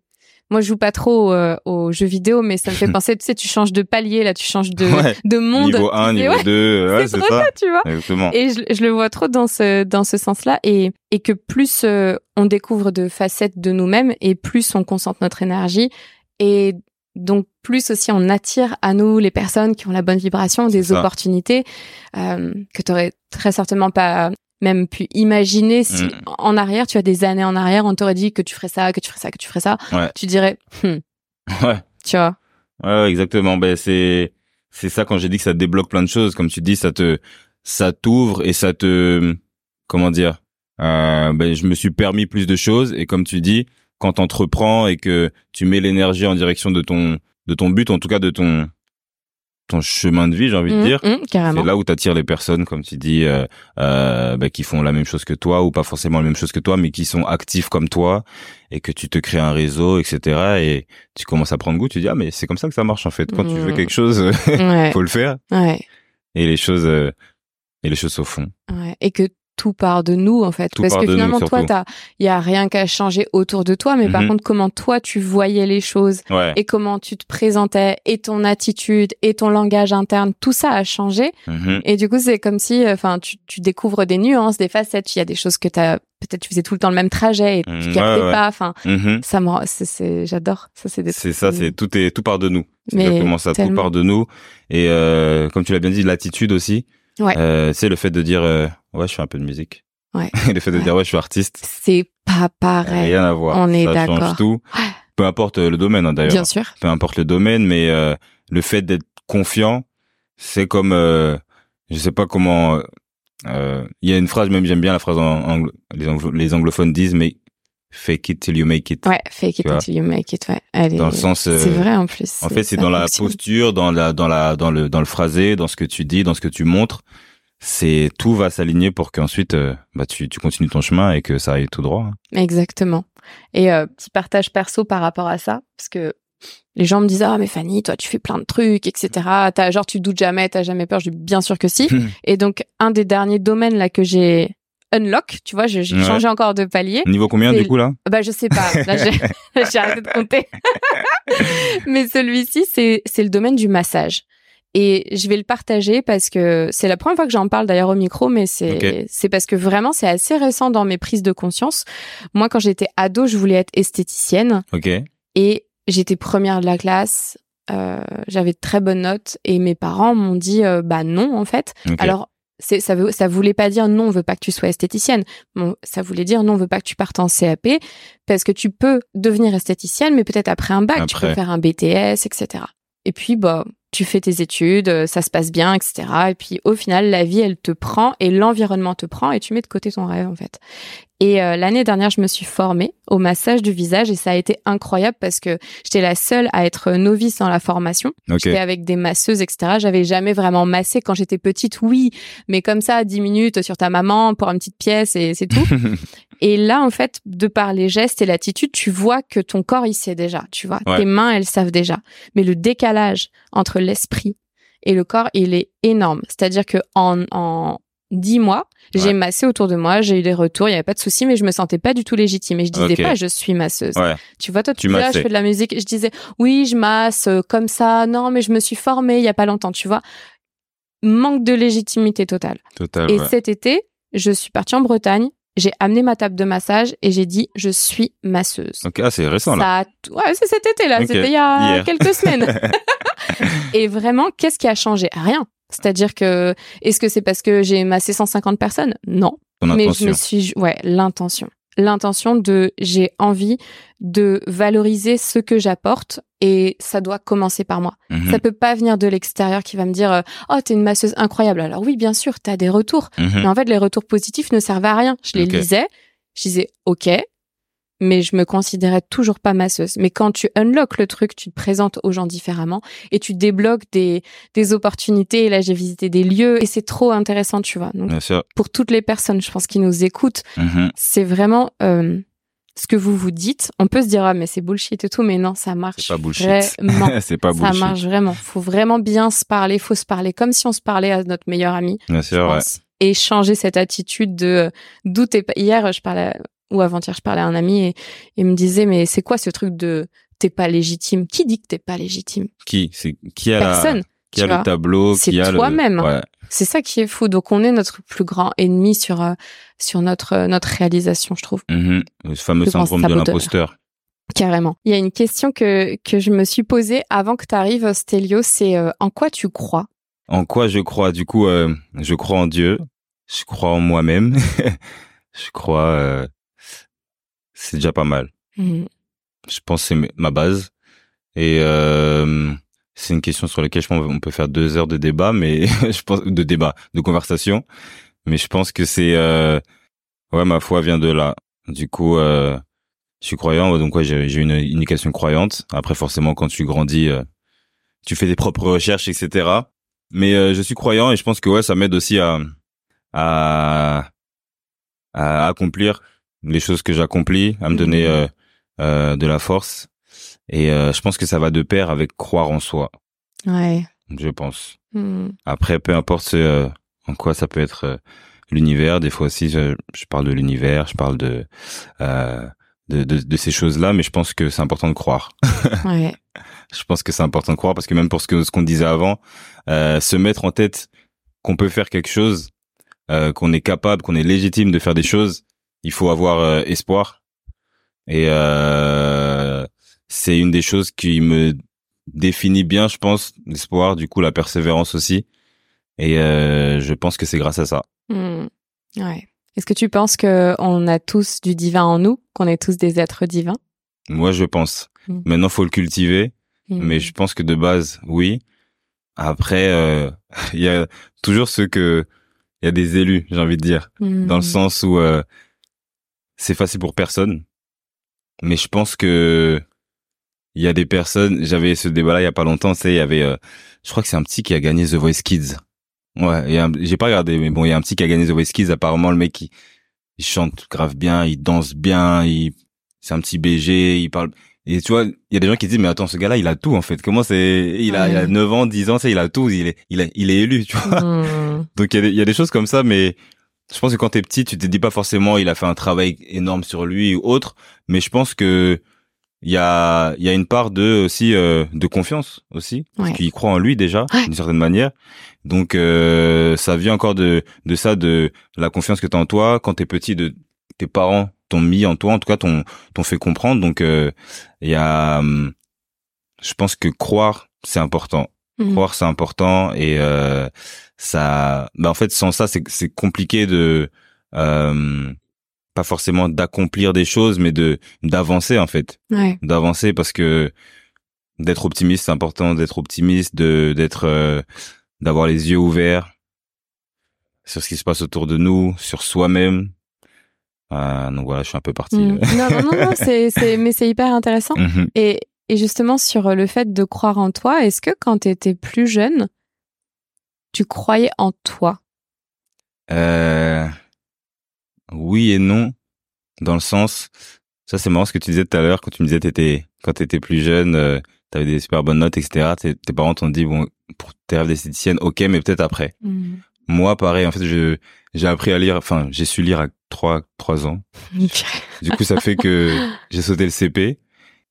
moi je joue pas trop euh, aux jeux vidéo, mais ça me fait penser, tu sais, tu changes de palier là, tu changes de, Ouais. de monde. Niveau Tu 1, dis, niveau ouais, 2, ouais, c'est ça. ça, tu vois. Exactement. Et je, je le vois trop dans ce dans ce sens-là et et que plus euh, on découvre de facettes de nous-mêmes et plus on concentre notre énergie et donc plus aussi on attire à nous les personnes qui ont la bonne vibration, des ça. opportunités euh, que tu aurais très certainement pas même pu imaginer si Mm. en arrière, tu as des années en arrière, on t'aurait dit que tu ferais ça, que tu ferais ça, que tu ferais ça. Ouais. Tu dirais, Hmm, Ouais. tu vois? Ouais, ouais, exactement. Ben c'est c'est ça quand j'ai dit que ça débloque plein de choses. Comme tu dis, ça te ça t'ouvre et ça te comment dire. Euh, ben je me suis permis plus de choses et comme tu dis, quand t'entreprends et que tu mets l'énergie en direction de ton de ton but, en tout cas de ton ton chemin de vie, j'ai envie de Mm, dire. mm, carrément. C'est là où t'attires les personnes, comme tu dis, euh, euh, bah, qui font la même chose que toi ou pas forcément la même chose que toi, mais qui sont actifs comme toi et que tu te crées un réseau, etc. Et tu commences à prendre goût. Tu dis ah mais c'est comme ça que ça marche en fait. Quand tu veux Mm. quelque chose, Ouais, faut le faire ouais, et les choses euh, et les choses se font. ouais. Et que tout part de nous en fait Tout parce que nous, finalement toi t'as il y a rien qu'à changer autour de toi mais par Mhm. contre comment toi tu voyais les choses Ouais. et comment tu te présentais et ton attitude et ton langage interne tout ça a changé Mhm. et du coup c'est comme si enfin tu, tu découvres des nuances des facettes il y a des choses que t'as peut-être tu faisais tout le temps le même trajet et tu Mm, captais ouais, ouais. pas enfin Mhm. ça me c'est, j'adore ça c'est des C'est ça, c'est tout est tout part de nous. C'est exactement ça, tout tellement. part de nous. Et euh, comme tu l'as bien dit, l'attitude aussi. Ouais. Euh, c'est le fait de dire euh, ouais, je fais un peu de musique. Ouais. le fait de Ouais. dire ouais, je suis artiste. c'est pas pareil Rien à voir. On est ça d'accord. change tout. Peu importe euh, le domaine hein, d'ailleurs. bien sûr Peu importe le domaine, mais euh, le fait d'être confiant, c'est comme euh, je sais pas comment. euh, Il y a une phrase, même j'aime bien la phrase en anglo- les, anglo- les anglophones disent, mais fake it till you make it. ouais fake it until you make it ouais Elle Dans est- le sens, euh, c'est vrai en plus En fait, c'est dans la posture, dans la, dans la, dans le, dans le phrasé, dans ce que tu dis, dans ce que tu montres. C'est tout va s'aligner pour qu'ensuite, euh, bah, tu, tu continues ton chemin et que ça aille tout droit. hein. Exactement. Et euh, petit partage perso par rapport à ça, parce que les gens me disent ah mais Fanny, toi tu fais plein de trucs, etc. T'as genre tu doutes jamais, t'as jamais peur. Je dis bien sûr que si. Et donc un des derniers domaines là que j'ai unlock, tu vois, j'ai Ouais. changé encore de palier. Niveau combien du coup là Bah je sais pas. Là j'ai arrêté de compter. Mais celui-ci c'est c'est le domaine du massage. Et je vais le partager parce que c'est la première fois que j'en parle d'ailleurs au micro, mais c'est c'est parce que vraiment c'est assez récent dans mes prises de conscience. Moi, quand j'étais ado, je voulais être esthéticienne Ok. et j'étais première de la classe. Euh, j'avais de très bonnes notes et mes parents m'ont dit euh, bah non en fait. Alors ça veut ça voulait pas dire non on veut pas que tu sois esthéticienne. Bon ça voulait dire non on veut pas que tu partes en CAP parce que tu peux devenir esthéticienne mais peut-être après un bac tu peux faire un BTS etc et puis bah tu fais tes études euh, ça se passe bien etc et puis au final la vie elle te prend et l'environnement te prend et tu mets de côté ton rêve en fait et euh, l'année dernière je me suis formée au massage du visage et ça a été incroyable parce que j'étais la seule à être novice dans la formation Ok. J'étais avec des masseuses, etc. J'avais jamais vraiment massé quand j'étais petite, oui, mais comme ça, 10 minutes sur ta maman pour une petite pièce et c'est tout. et là, en fait, de par les gestes et l'attitude, tu vois que ton corps, il sait déjà, tu vois. Ouais. Tes mains, elles savent déjà. Mais le décalage entre l'esprit et le corps, il est énorme. C'est-à-dire que en, en 10 mois, j'ai massé autour de moi, j'ai eu des retours, il y avait pas de souci, mais je me sentais pas du tout légitime. Et je disais pas, je suis masseuse. ouais. Tu vois, toi, Tu tu dis, ah, je fais de la musique. Je disais, oui, je masse euh, comme ça. Non, mais je me suis formée il y a pas longtemps, tu vois. Manque de légitimité totale. Total. Et ouais. cet été, je suis partie en Bretagne. J'ai amené ma table de massage et j'ai dit, je suis masseuse. Ok, ah, c'est récent là. Ça Ouais, c'est cet été là. C'était il y a Hier. quelques semaines. et vraiment, qu'est-ce qui a changé? Rien. C'est-à-dire que, est-ce que c'est parce que j'ai massé 150 personnes? Non. Ton Mais je me suis, ouais, l'intention. L'intention de, j'ai envie de valoriser ce que j'apporte et ça doit commencer par moi. Mhm, Ça peut pas venir de l'extérieur qui va me dire, euh, oh, t'es une masseuse incroyable. Alors oui, bien sûr, t'as des retours. mhm. Mais en fait, les retours positifs ne servent à rien. Je les lisais, je disais, ok, mais je me considérais toujours pas masseuse. Mais quand tu unlock le truc, tu te présentes aux gens différemment et tu débloques des, des opportunités. Et là, j'ai visité des lieux et c'est trop intéressant, tu vois. Donc, Bien sûr. pour toutes les personnes, je pense, qui nous écoutent, Mhm. c'est vraiment euh, ce que vous vous dites. On peut se dire ah mais c'est bullshit et tout, mais non, ça marche C'est pas bullshit. vraiment. c'est pas ça bullshit. marche vraiment. Faut vraiment bien se parler. Faut se parler comme si on se parlait à notre meilleur ami. Bien sûr, ouais. Et changer cette attitude de euh, t'es pas. Hier, je parlais ou avant-hier, je parlais à un ami et il me disait mais c'est quoi ce truc de t'es pas légitime? Qui dit que t'es pas légitime? Qui? C'est qui a la Personne. qui a vois. le tableau, C'est le toi-même. Ouais. C'est ça qui est fou. Donc on est notre plus grand ennemi sur euh, sur notre euh, notre réalisation, je trouve. Mhm. Le fameux syndrome de l'imposteur. Carrément. Il y a une question que, que je me suis posée avant que tu arrives, Stélio, c'est euh, en quoi tu crois? En quoi je crois? Du coup, je crois en Dieu. Je crois en moi-même. je crois. C'est déjà pas mal. Mhm. Je pense que c'est ma base. Et euh, c'est une question sur laquelle je pense on peut faire deux heures de débat, mais je pense de débat, de conversation. Mais je pense que c'est euh, ouais, ma foi vient de là. Du coup, euh, je suis croyant, donc ouais, j'ai j'ai une éducation croyante. Après, forcément, quand tu grandis, euh, tu fais tes propres recherches, etc. Mais euh, je suis croyant et je pense que ouais, ça m'aide aussi à, à à accomplir les choses que j'accomplis, à me donner Mhm. euh, euh, de la force. Et euh, je pense que ça va de pair avec croire en soi, Ouais. je pense. Mhm. Après, peu importe ce, euh, en quoi ça peut être euh, l'univers. Des fois aussi, je, je parle de l'univers, je parle de, euh, de, de, de ces choses-là, mais je pense que c'est important de croire. Ouais. Je pense que c'est important de croire parce que même pour ce que ce qu'on disait avant, euh, se mettre en tête qu'on peut faire quelque chose, euh, qu'on est capable, qu'on est légitime de faire des choses, il faut avoir euh, espoir. Et euh, c'est une des choses qui me définit bien, je pense, l'espoir, du coup la persévérance aussi. Et euh, je pense que c'est grâce à ça. Ouais. Est-ce que tu penses que on a tous du divin en nous, qu'on est tous des êtres divins? Moi, je pense. Mm. Maintenant, faut le cultiver. Mhm. mais je pense que de base, oui. Après, euh, il y a toujours ceux que, il y a des élus, j'ai envie de dire, Mhm. dans le sens où euh, c'est facile pour personne. Mais je pense que il y a des personnes. J'avais ce débat-là il y a pas longtemps. Sais, il y avait, euh, je crois que c'est un petit qui a gagné The Voice Kids. Ouais, a j'ai pas regardé, mais bon, il y a un petit qui a gagné The Voice Kids. Apparemment, le mec, il, il chante grave bien, il danse bien, il, c'est un petit BG, il parle. Et tu vois, il y a des gens qui disent, mais attends, ce gars-là, il a tout, en fait. Comment c'est, il a, il a Ouais. 9 ans, 10 ans, sais, il a tout, il est, il est, il est élu, tu vois. Mhm. Donc, il y, a des, il y a des choses comme ça, mais je pense que quand t'es petit, tu te dis pas forcément, il a fait un travail énorme sur lui ou autre, mais je pense que il y a, il y a une part de, aussi, euh, de confiance, aussi. Parce qu'il croit en lui, déjà, Ouais. d'une certaine manière. Donc, euh, ça vient encore de, de ça, de la confiance que t'as en toi. Quand t'es petit, de tes parents t'ont mis en toi, en tout cas, t'ont, t'ont fait comprendre. Donc, euh, il y a, hum, je pense que croire, c'est important. Mhm. Croire c'est important et euh, ça. Bah en fait sans ça c'est c'est compliqué de euh, pas forcément d'accomplir des choses mais de d'avancer en fait Ouais. d'avancer parce que d'être optimiste c'est important d'être optimiste de d'être euh, d'avoir les yeux ouverts sur ce qui se passe autour de nous sur soi-même euh, donc voilà je suis un peu parti Mm. Non, non, non, non, c'est, c'est, mais c'est hyper intéressant. Mhm. Et, et justement, sur le fait de croire en toi, est-ce que quand tu étais plus jeune, tu croyais en toi? Euh, oui et non, dans le sens, ça c'est marrant ce que tu disais tout à l'heure quand tu me disais t'étais quand t'étais plus jeune, euh, t'avais des super bonnes notes, etc. Tes, tes parents t'ont dit bon pour tes rêves d'esthéticienne, ok, mais peut-être après. Moi, pareil, en fait, je j'ai appris à lire, enfin j'ai su lire à trois trois ans. Du coup, ça fait que j'ai sauté le CP.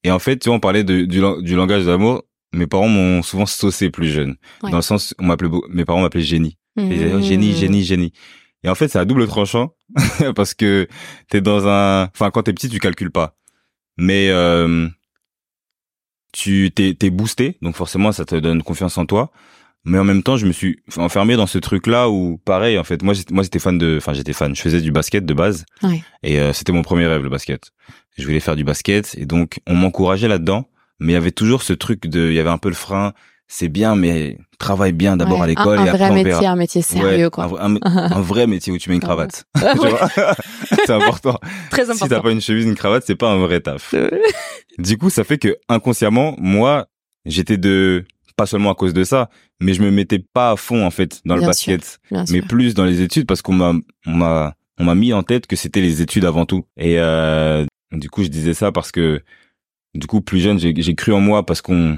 Et en fait, tu vois, on parlait de, du, lang- du langage d'amour. Mes parents m'ont souvent saucé plus jeune, Ouais. dans le sens, on m'appelait, beau- mes parents m'appelaient génie. Disaient, oh, Mm. génie, génie, génie. Et en fait, c'est à double tranchant parce que t'es dans un, enfin, quand t'es petit, tu calcules pas. Mais, euh, tu t'es, t'es boosté. Donc forcément, ça te donne confiance en toi. Mais en même temps, je me suis enfermé dans ce truc-là où, pareil, en fait, moi, j'étais, moi, j'étais fan de, enfin, j'étais fan. Je faisais du basket de base. Ouais. Et euh, c'était mon premier rêve, le basket. Je voulais faire du basket. Et donc, on m'encourageait là-dedans. Mais il y avait toujours ce truc de, il y avait un peu le frein. C'est bien, mais travaille bien d'abord Ouais. à l'école Un, et un après vrai on verra. métier, un métier sérieux, Ouais, quoi. Un, vrai- un- un vrai métier où tu mets une cravate. Ouais, vois c'est important. Très Si t'as important. pas une chemise, une cravate, c'est pas un vrai taf. Du coup, ça fait que inconsciemment, moi, j'étais de pas seulement à cause de ça, mais je me mettais pas à fond en fait dans le basket, mais plus dans les études parce qu'on m'a on m'a on m'a mis en tête que c'était les études avant tout. Et euh, du coup, je disais ça parce que du coup, plus jeune, j'ai cru en moi parce qu'on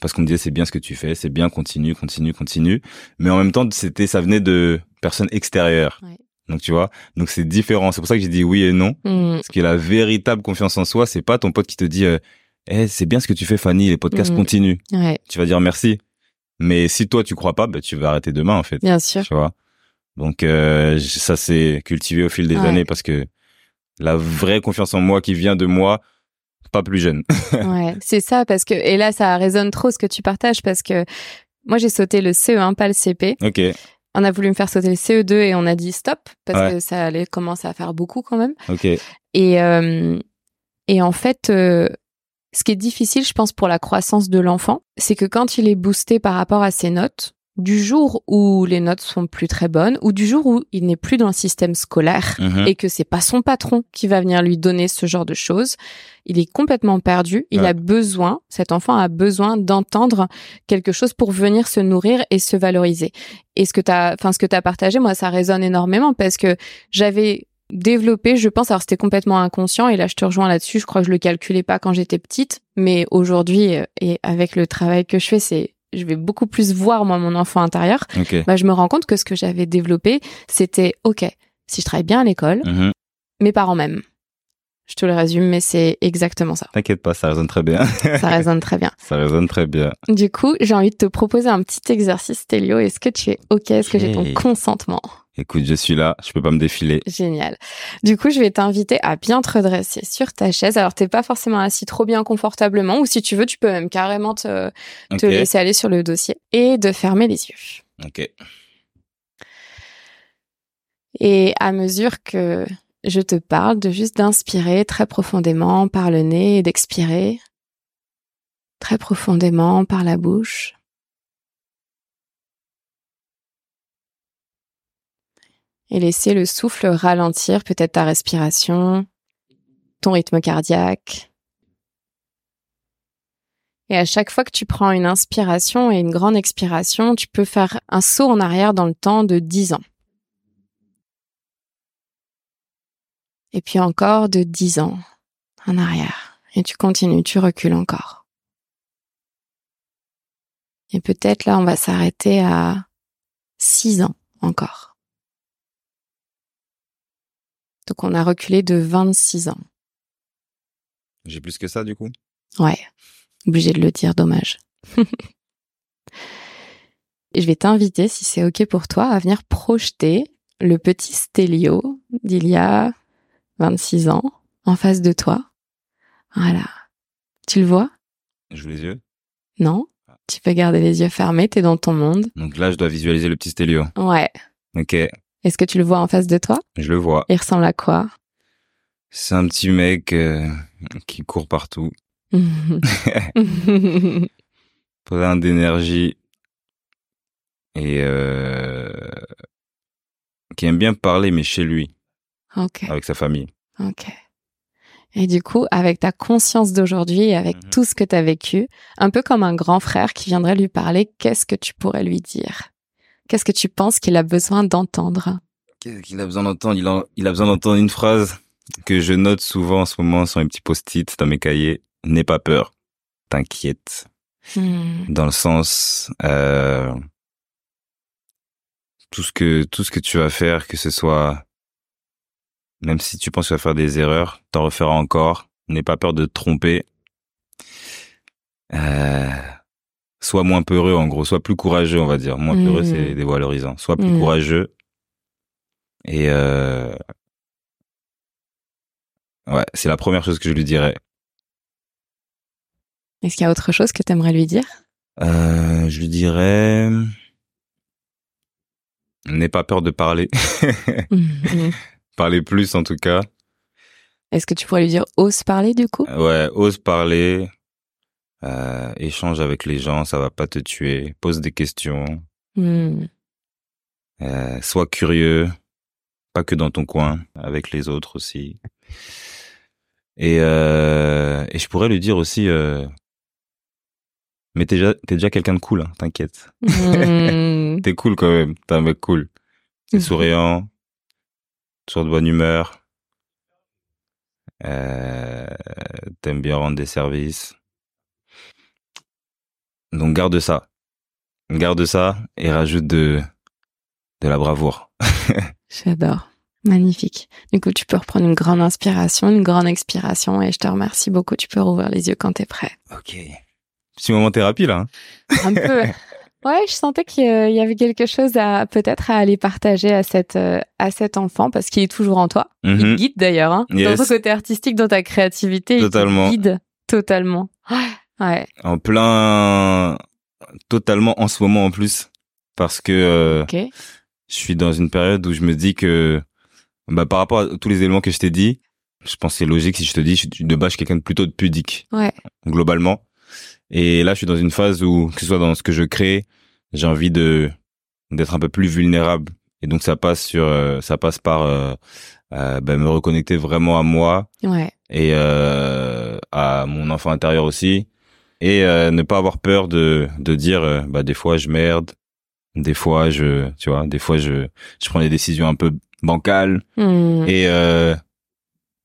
parce qu'on me disait c'est bien ce que tu fais, c'est bien, continue, continue, continue. Mais en même temps, c'était ça venait de personnes extérieures. Ouais. Donc tu vois, donc c'est différent. C'est pour ça que j'ai dit oui et non. Mm. Parce que la véritable confiance en soi, c'est pas ton pote qui te dit, euh, Eh, c'est bien ce que tu fais, Fanny. Les podcasts Mhm. continuent. Ouais, Tu vas dire merci. Mais si toi tu crois pas, bah, tu vas arrêter demain en fait. bien sûr. Tu vois? Donc euh, ça s'est cultivé au fil des Ouais. années parce que la vraie confiance en moi qui vient de moi, pas plus jeune. Ouais, c'est ça parce que et là ça résonne trop ce que tu partages parce que moi j'ai sauté le CE1 pas le CP. ok. On a voulu me faire sauter le CE2 et on a dit stop parce Ouais. que ça allait commencer à faire beaucoup quand même. Ok. Et euh, et en fait euh, ce qui est difficile je pense pour la croissance de l'enfant, c'est que quand il est boosté par rapport à ses notes, du jour où les notes sont plus très bonnes ou du jour où il n'est plus dans le système scolaire Mhm. et que c'est pas son patron qui va venir lui donner ce genre de choses, il est complètement perdu. Il Ouais. a besoin, cet enfant a besoin d'entendre quelque chose pour venir se nourrir et se valoriser. Et ce que t'as, enfin ce que t'as partagé, moi ça résonne énormément parce que j'avais développé, je pense, alors c'était complètement inconscient et là je te rejoins là-dessus. Je crois que je le calculais pas quand j'étais petite, mais aujourd'hui euh, et avec le travail que je fais, c'est je vais beaucoup plus voir moi mon enfant intérieur. Ok. Bah, je me rends compte que ce que j'avais développé, c'était ok. Si je travaille bien à l'école, Mhm. mes parents m'aiment. Je te le résume, mais c'est exactement ça. T'inquiète pas, ça résonne très bien. Ça résonne très bien. ça résonne très bien. Du coup, j'ai envie de te proposer un petit exercice, Télio. Est-ce que tu es OK? Est-ce que j'ai ton consentement? Écoute, je suis là. Je peux pas me défiler. Génial. Du coup, je vais t'inviter à bien te redresser sur ta chaise. Alors, t'es pas forcément assis trop bien confortablement, ou si tu veux, tu peux même carrément te, laisser aller sur le dossier et de fermer les yeux. Ok. Et à mesure que je te parle, de juste d'inspirer très profondément par le nez et d'expirer très profondément par la bouche. Et laisser le souffle ralentir peut-être ta respiration, ton rythme cardiaque. Et à chaque fois que tu prends une inspiration et une grande expiration, tu peux faire un saut en arrière dans le temps de 10 ans. Et puis encore de 10 ans en arrière. Et tu continues, tu recules encore. Et peut-être là, on va s'arrêter à 6 ans encore. Donc on a reculé de 26 ans. J'ai plus que ça, du coup? Ouais, obligé de le dire, dommage. Et je vais t'inviter, si c'est OK pour toi, à venir projeter le petit Stélio d'il y a 26 ans en face de toi. Voilà. Tu le vois? J'ouvre les yeux. Non? Ah. Tu peux garder les yeux fermés, t'es dans ton monde. Donc là, je dois visualiser le petit Stélio. Ouais. Ok, Est-ce que tu le vois en face de toi? Je le vois. Il ressemble à quoi? C'est un petit mec euh, qui court partout, plein d'énergie et euh, qui aime bien parler, mais chez lui, avec sa famille. ok. Et du coup, avec ta conscience d'aujourd'hui et avec Mhm. tout ce que tu as vécu, un peu comme un grand frère qui viendrait lui parler, qu'est-ce que tu pourrais lui dire? Qu'est-ce que tu penses qu'il a besoin d'entendre? Qu'est-ce qu'il a besoin d'entendre? Il a, il a besoin d'entendre une phrase que je note souvent en ce moment sur mes petits post-it dans mes cahiers. N'aie pas peur, t'inquiète. Hmm. Dans le sens, euh, tout ce que tout ce que tu vas faire, que ce soit, même si tu penses que tu vas faire des erreurs, t'en referas encore. N'aie pas peur de te tromper. Euh, sois moins peureux, en gros. Sois plus courageux, on va dire. Moins peureux, c'est dévalorisant. Sois plus Mhm. courageux. Et euh, ouais, c'est la première chose que je lui dirais. Est-ce qu'il y a autre chose que tu aimerais lui dire? Euh, je lui dirais, n'aie pas peur de parler. Mhm. parler plus, en tout cas. Est-ce que tu pourrais lui dire ose parler du coup? Ouais, ose parler. Euh, échange avec les gens, ça va pas te tuer. Pose des questions. Hmm. Euh, sois curieux, pas que dans ton coin, avec les autres aussi. Et, euh, et je pourrais lui dire aussi, euh, mais t'es déjà, t'es déjà quelqu'un de cool, hein, t'inquiète. Hmm. T'es cool quand même, t'es un mec cool. T'es souriant, toujours de bonne humeur. Euh, T'aimes bien rendre des services. Donc garde ça. Garde ça et rajoute de, de la bravoure. J'adore. Magnifique. Du coup, tu peux reprendre une grande inspiration, une grande expiration et je te remercie beaucoup. Tu peux rouvrir les yeux quand t'es prêt. Ok. Petit moment thérapie là. hein. Un peu. Ouais, je sentais qu'il y avait quelque chose à peut-être à aller partager à cette euh, à cet enfant parce qu'il est toujours en toi. Il te Mhm. guide d'ailleurs, hein. Yes. dans ton côté artistique, dans ta créativité, Totalement. il te guide totalement. Ouais. Ouais. En plein, totalement en ce moment en plus, parce que euh, je suis dans une période où je me dis que, bah, par rapport à tous les éléments que je t'ai dit, je pense que c'est logique si je te dis, je suis de base je suis quelqu'un de plutôt de pudique, Ouais. globalement. Et là, je suis dans une phase où, que ce soit dans ce que je crée, j'ai envie de d'être un peu plus vulnérable. Et donc ça passe sur, euh, ça passe par euh, euh, bah, me reconnecter vraiment à moi Ouais. et euh, à mon enfant intérieur aussi et euh, ne pas avoir peur de de dire euh, bah des fois je merde. Des fois je tu vois des fois je je prends des décisions un peu bancales. Hmm. et euh,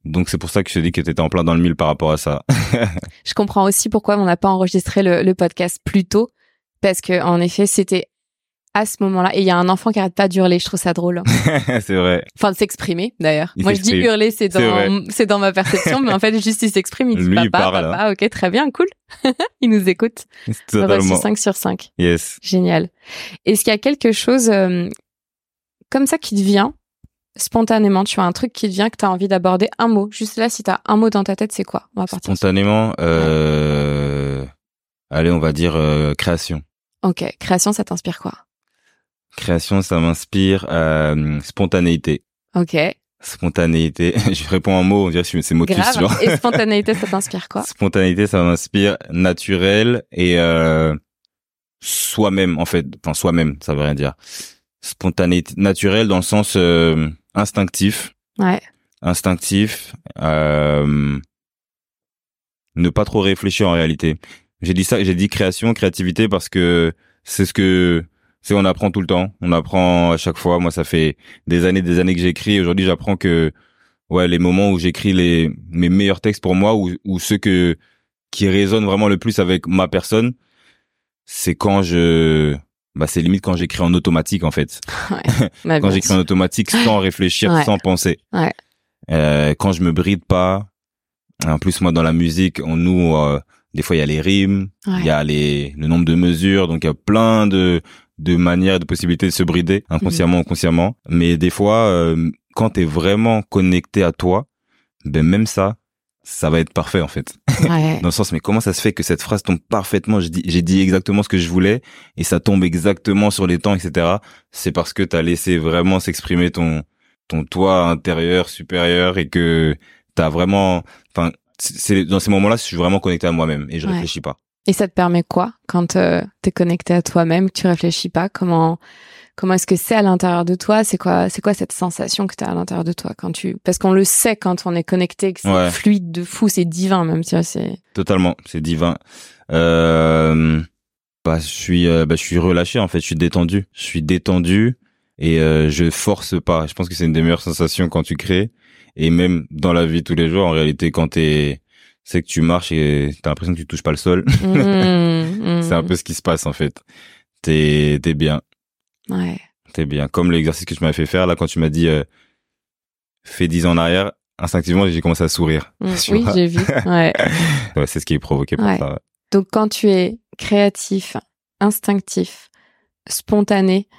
donc c'est pour ça que je te dis que t'étais en plein dans le mille par rapport à ça. Je comprends aussi pourquoi on n'a pas enregistré le, le podcast plus tôt, parce que en effet, c'était à ce moment-là. Et il y a un enfant qui arrête pas d'hurler. Je trouve ça drôle. c'est vrai Enfin, de s'exprimer d'ailleurs. Il Moi, je dis hurler, c'est dans c'est dans ma perception, mais en fait, juste il s'exprime. Il dit Lui, il papa, parle, papa. Ok, très bien, cool. il nous écoute. totalement sur 5 sur 5. yes Génial. Est-ce qu'il y a quelque chose euh, comme ça qui te vient spontanément Tu as un truc qui te vient que tu as envie d'aborder? Un mot. Juste là, si tu as un mot dans ta tête, c'est quoi? On va partir. spontanément euh, allez on va dire euh, création Ok, création, ça t'inspire quoi? Création ça m'inspire euh, spontanéité Ok, Spontanéité. je réponds en mots, on dirait que c'est motus, grave. Et spontanéité, ça t'inspire quoi? Spontanéité, ça m'inspire naturel et euh, soi-même, en fait. Enfin, soi-même, ça veut rien dire. Spontanéité naturelle dans le sens euh, instinctif. Ouais. Instinctif. Euh, ne pas trop réfléchir en réalité. J'ai dit ça, j'ai dit création, créativité parce que c'est ce que c'est on apprend tout le temps, on apprend à chaque fois. Moi, ça fait des années, des années que j'écris. Aujourd'hui, j'apprends que ouais, les moments où j'écris les mes meilleurs textes pour moi ou ou ceux que qui résonnent vraiment le plus avec ma personne, c'est quand je bah c'est limite quand j'écris en automatique en fait. Bah, Quand j'écris en automatique sans réfléchir, Ouais. sans penser. Ouais. Euh, quand je me bride pas. En plus, moi, dans la musique, on nous, euh, des fois, il y a les rimes, il Ouais. y a les, le nombre de mesures, donc il y a plein de, de manières, de possibilités de se brider, inconsciemment ou consciemment. Mais des fois, euh, quand t'es vraiment connecté à toi, ben même ça, ça va être parfait en fait. Ouais. Dans le sens, mais comment ça se fait que cette phrase tombe parfaitement? J'ai dit, j'ai dit exactement ce que je voulais et ça tombe exactement sur les temps, etc. C'est parce que t'as laissé vraiment s'exprimer ton ton toi intérieur supérieur et que t'as vraiment, enfin, c'est dans ces moments-là, je suis vraiment connecté à moi-même et je Ouais. réfléchis pas. Et ça te permet quoi quand euh, t'es connecté à toi-même, que tu réfléchis pas? Comment comment est-ce que c'est à l'intérieur de toi? C'est quoi c'est quoi cette sensation que t'as à l'intérieur de toi quand tu parce qu'on le sait quand on est connecté que c'est Ouais. fluide de fou, c'est divin même, tu vois, c'est Totalement, c'est divin. Euh, bah, je suis, euh, bah, je suis relâché en fait, je suis détendu. Je suis détendu et euh, je force pas. Je pense que c'est une des meilleures sensations quand tu crées et même dans la vie de tous les jours. En réalité, quand t'es, c'est que tu marches et t'as l'impression que tu touches pas le sol. Mmh, c'est un mmh. peu ce qui se passe en fait. T'es, t'es bien, ouais. t'es bien. Comme l'exercice que tu m'as fait faire là quand tu m'as dit euh, fais 10 ans en arrière. Instinctivement, j'ai commencé à sourire. Mmh, oui, j'ai vu. Ouais. Ouais, c'est ce qui est provoqué par Ouais. ça. ouais. Donc quand tu es créatif, instinctif, spontané,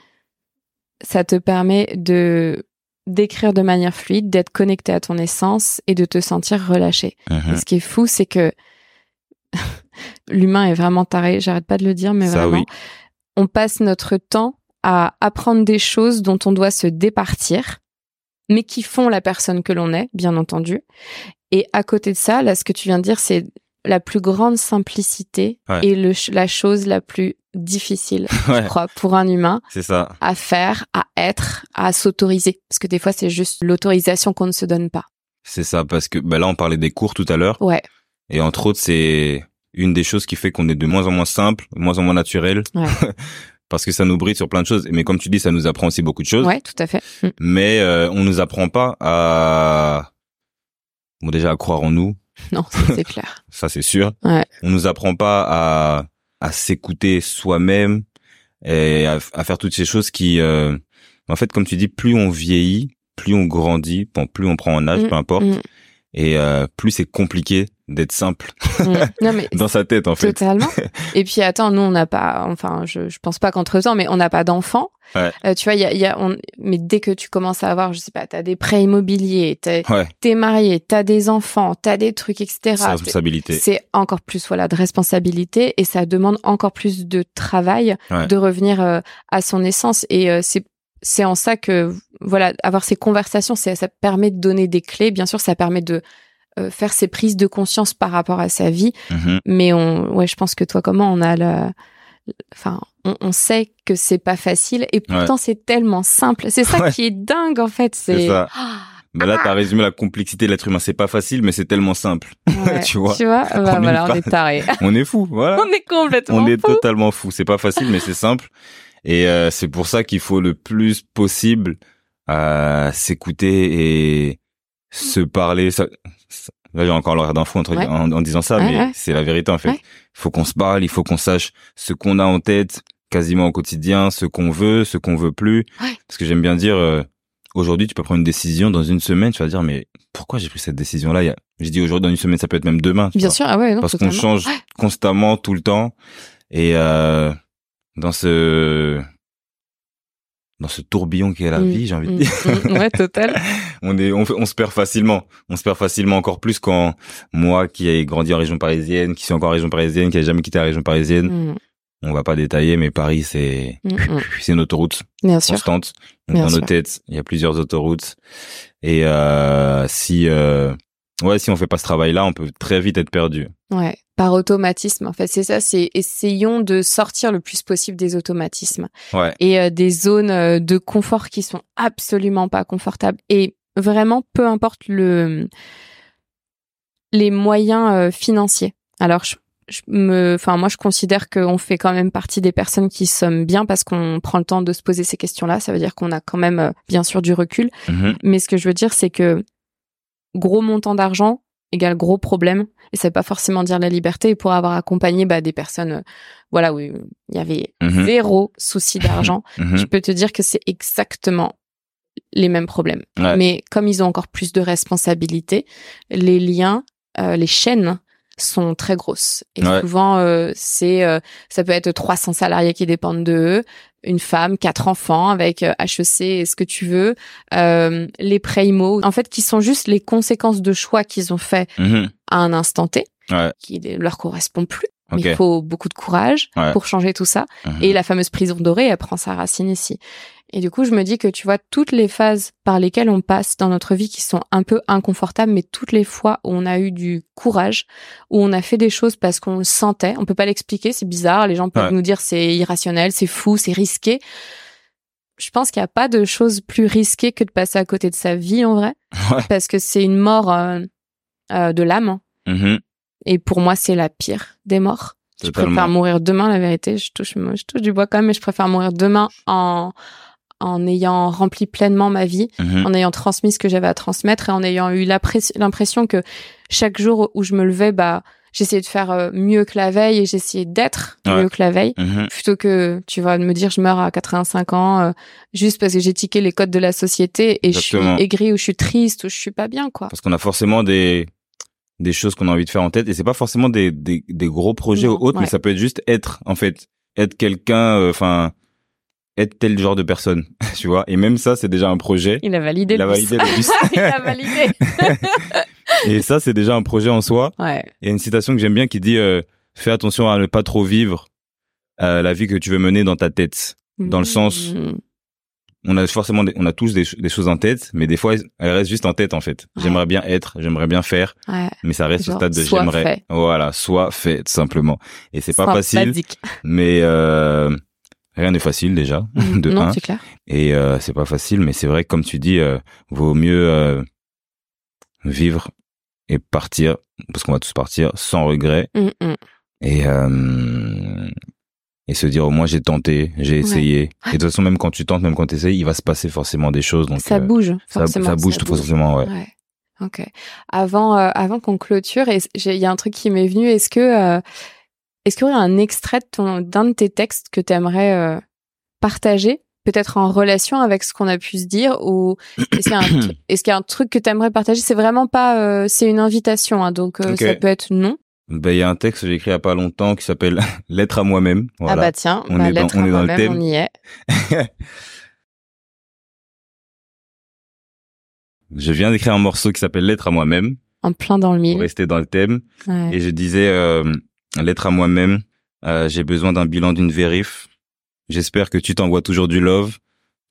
ça te permet de d'écrire de manière fluide, d'être connecté à ton essence et de te sentir relâché. Et ce qui est fou, c'est que l'humain est vraiment taré, j'arrête pas de le dire, mais Ça, vraiment, oui. on passe notre temps à apprendre des choses dont on doit se départir, mais qui font la personne que l'on est, bien entendu. Et à côté de ça, là, ce que tu viens de dire, c'est la plus grande simplicité Ouais. et le, la chose la plus difficile, Ouais, je crois, pour un humain c'est ça. à faire, à être, à s'autoriser. Parce que des fois, c'est juste l'autorisation qu'on ne se donne pas. C'est ça, parce que bah là, on parlait des cours tout à l'heure, Ouais, et entre autres, c'est une des choses qui fait qu'on est de moins en moins simple, de moins en moins naturel, Ouais. parce que ça nous bride sur plein de choses. Mais comme tu dis, ça nous apprend aussi beaucoup de choses. ouais, tout à fait. Mm. Mais euh, on nous apprend pas à, bon déjà à croire en nous, Non, c'est clair. ça c'est sûr. Ouais. On nous apprend pas à à s'écouter soi-même et à, à faire toutes ces choses qui, euh, en fait, comme tu dis, plus on vieillit, plus on grandit, bon, plus on prend en âge, Mm, peu importe, mm, et euh, plus c'est compliqué d'être simple mm. Non, mais dans sa tête en fait. Totalement. Et puis attends, nous on n'a pas, enfin, je, je pense pas qu'entre temps, mais on n'a pas d'enfants. Ouais. Euh, tu vois, il y a, y a on, mais dès que tu commences à avoir, je sais pas, t'as des prêts immobiliers, t'es, Ouais, marié, t'as des enfants, t'as des trucs, etc. c'est C'est- responsabilité. C'est encore plus voilà de responsabilité et ça demande encore plus de travail Ouais. de revenir euh, à son essence et euh, c'est c'est en ça que voilà avoir ces conversations c'est ça permet de donner des clés bien sûr ça permet de euh, faire ses prises de conscience par rapport à sa vie Mhm. mais on ouais je pense que toi comment on a la enfin on, on sait que c'est pas facile et pourtant c'est tellement simple c'est ça Ouais. qui est dingue en fait C'est ça. Ah, Bah là, t'as résumé la complexité de l'être humain. C'est pas facile, mais c'est tellement simple. ouais. Tu vois. tu vois bah, On est voilà on est taré On est fou, voilà. on est complètement On est fou. totalement fou. C'est pas facile, mais c'est simple. Et euh, c'est pour ça qu'il faut le plus possible euh, s'écouter et se parler. Ça, ça- là, j'ai encore l'air d'un fou Ouais. en, en disant ça, Ouais, mais ouais. c'est la vérité en fait. Il faut qu'on se parle, il faut qu'on sache ce qu'on a en tête quasiment au quotidien, ce qu'on veut, ce qu'on veut plus. Parce que j'aime bien dire, euh, aujourd'hui, tu peux prendre une décision dans une semaine, tu vas dire, mais pourquoi j'ai pris cette décision-là? A- Je dis aujourd'hui, dans une semaine, ça peut être même demain. Bien vois. sûr, ah ouais, non, parce qu'on change constamment tout le temps et euh, dans ce dans ce tourbillon qui est la Mm, vie j'ai envie de mm, dire. Mm, ouais, total. on est on, on se perd facilement. On se perd facilement encore plus quand moi qui ai grandi en région parisienne qui suis encore en région parisienne qui a jamais quitté la région parisienne on va pas détailler mais Paris c'est c'est une autoroute Bien sûr. constante. Bien dans nos sûr. têtes il y a plusieurs autoroutes. Et euh, si euh, ouais si on fait pas ce travail là on peut très vite être perdu. Ouais. Par automatisme, en fait, c'est ça. C'est essayons de sortir le plus possible des automatismes ouais et euh, des zones euh, de confort qui sont absolument pas confortables. Et vraiment, peu importe le les moyens euh, financiers. Alors, je, je me, enfin, moi, je considère qu'on fait quand même partie des personnes qui sommes bien parce qu'on prend le temps de se poser ces questions-là. Ça veut dire qu'on a quand même, euh, bien sûr, du recul. Mhm. Mais ce que je veux dire, c'est que gros montant d'argent égale gros problème. Et ça veut pas forcément dire la liberté. Et pour avoir accompagné bah, des personnes, euh, voilà, où il y avait Mhm. zéro souci d'argent, Mhm. je peux te dire que c'est exactement les mêmes problèmes. Ouais. Mais comme ils ont encore plus de responsabilités, les liens, euh, les chaînes sont très grosses. Et Ouais. souvent, euh, c'est, euh, ça peut être 300 salariés qui dépendent de eux. Une femme, quatre enfants avec HEC et ce que tu veux, euh, les pré-IMO, en fait, qui sont juste les conséquences de choix qu'ils ont fait Mhm. à un instant T, Ouais. qui ne leur correspond plus. Mais il faut beaucoup de courage Ouais. pour changer tout ça. Mhm. Et la fameuse prison dorée, elle prend sa racine ici. Et du coup, je me dis que tu vois, toutes les phases par lesquelles on passe dans notre vie qui sont un peu inconfortables, mais toutes les fois où on a eu du courage, où on a fait des choses parce qu'on le sentait, on peut pas l'expliquer, c'est bizarre, les gens peuvent Ouais. nous dire c'est irrationnel, c'est fou, c'est risqué. Je pense qu'il n'y a pas de chose plus risquée que de passer à côté de sa vie en vrai, Ouais. parce que c'est une mort euh, euh, de l'âme. Mhm. Et pour moi, c'est la pire des morts. Je Totalement. préfère mourir demain, la vérité. Je touche, je touche du bois quand même, mais je préfère mourir demain en, en ayant rempli pleinement ma vie, Mhm. en ayant transmis ce que j'avais à transmettre et en ayant eu l'impress- l'impression que chaque jour où je me levais, bah, j'essayais de faire euh, mieux que la veille et j'essayais d'être Ouais. mieux que la veille. Mhm. Plutôt que, tu vas me dire, je meurs à 85 ans, euh, juste parce que j'ai tiqué les codes de la société et Exactement. je suis aigrie ou je suis triste ou je suis pas bien, quoi. Parce qu'on a forcément des des choses qu'on a envie de faire en tête et c'est pas forcément des des, des gros projets Non, ou autres, ouais. mais ça peut être juste être en fait être quelqu'un, euh, enfin être tel genre de personne, tu vois. Et même ça, c'est déjà un projet. Il a validé Il a le validé le bus. Il a validé. et ça, c'est déjà un projet en soi. ouais. Il y a une citation que j'aime bien qui dit euh, fais attention à ne pas trop vivre euh, la vie que tu veux mener dans ta tête. Dans le sens- Mm. On a forcément, des- on a tous des, ch- des choses en tête, mais des fois, elles restent juste en tête en fait. Ouais. J'aimerais bien être, j'aimerais bien faire, Ouais. mais ça reste Genre, au stade de j'aimerais. Voilà, soit fait tout simplement. Et c'est pas facile, mais euh, rien n'est facile déjà de non, un. c'est clair. Et euh, c'est pas facile, mais c'est vrai que comme tu dis, euh, vaut mieux euh, vivre et partir, parce qu'on va tous partir sans regret Mm, mm. et et se dire au moins j'ai tenté, j'ai essayé. Et de toute façon même quand tu tentes, même quand tu essayes, il va se passer forcément des choses. Donc ça bouge, ça, forcément. ça bouge tout forcément. Ouais. Ouais. Ok. Avant, avant qu'on clôture, il y a un truc qui m'est venu. Est-ce que, est-ce qu'il y aurait un extrait d'un de tes textes que tu aimerais partager, peut-être en relation avec ce qu'on a pu se dire, ou est-ce qu'il y a un, y a truc que tu aimerais partager? C'est vraiment pas, euh, c'est une invitation, hein, donc euh, ça peut être non. Ben il y a un texte que j'ai écrit il y a pas longtemps qui s'appelle Lettre à moi-même. Voilà. Ah bah tiens, On bah, est dans- on à est dans le thème. on y est. Je viens d'écrire un morceau qui s'appelle Lettre à moi-même En plein dans le pour mille. rester dans le thème. Ouais. Et je disais, euh, lettre à moi-même, euh, j'ai besoin d'un bilan d'une vérif. J'espère que tu t'envoies toujours du love.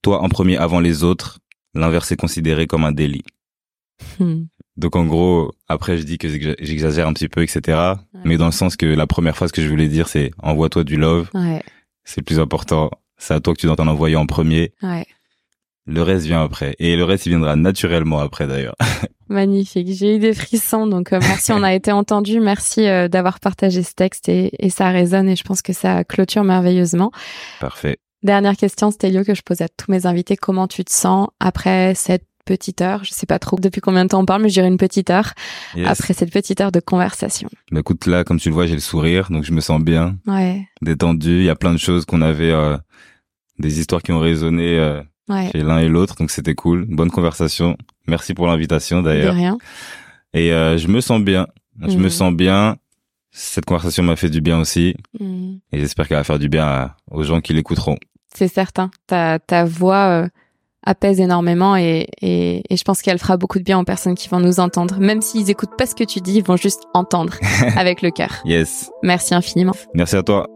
Toi en premier avant les autres. L'inverse est considéré comme un délit. Hmm. Donc en gros, après je dis que j'exa- j'exagère un petit peu, etc. Mais dans le sens que la première phrase que je voulais dire, c'est envoie-toi du love. Ouais, C'est le plus important. C'est à toi que tu dois t'en envoyer en premier. ouais. Le reste vient après. Et le reste, il viendra naturellement après d'ailleurs. Magnifique, j'ai eu des frissons, donc euh, merci, on a été entendu, merci euh, d'avoir partagé ce texte et, et ça résonne et je pense que ça clôture merveilleusement. Parfait. Dernière question, Stélio, que je pose à tous mes invités, comment tu te sens après cette petite heure? Je sais pas trop depuis combien de temps on parle, mais je dirais une petite heure, Yes. après cette petite heure de conversation. Bah, écoute, là, comme tu le vois, j'ai le sourire, donc je me sens bien. Ouais, détendu. Il y a plein de choses qu'on avait, euh, des histoires qui ont résonné euh, ouais, chez l'un et l'autre, donc c'était cool. Bonne conversation. Merci pour l'invitation de d'ailleurs. rien. Et euh, je me sens bien. Je Mhm. me sens bien. Cette conversation m'a fait du bien aussi, Hmm. et j'espère qu'elle va faire du bien à- aux gens qui l'écouteront. C'est certain, ta, ta voix euh, apaise énormément et, et, et je pense qu'elle fera beaucoup de bien aux personnes qui vont nous entendre. Même s'ils écoutent pas ce que tu dis, ils vont juste entendre avec le cœur. Yes. Merci infiniment. Merci à toi.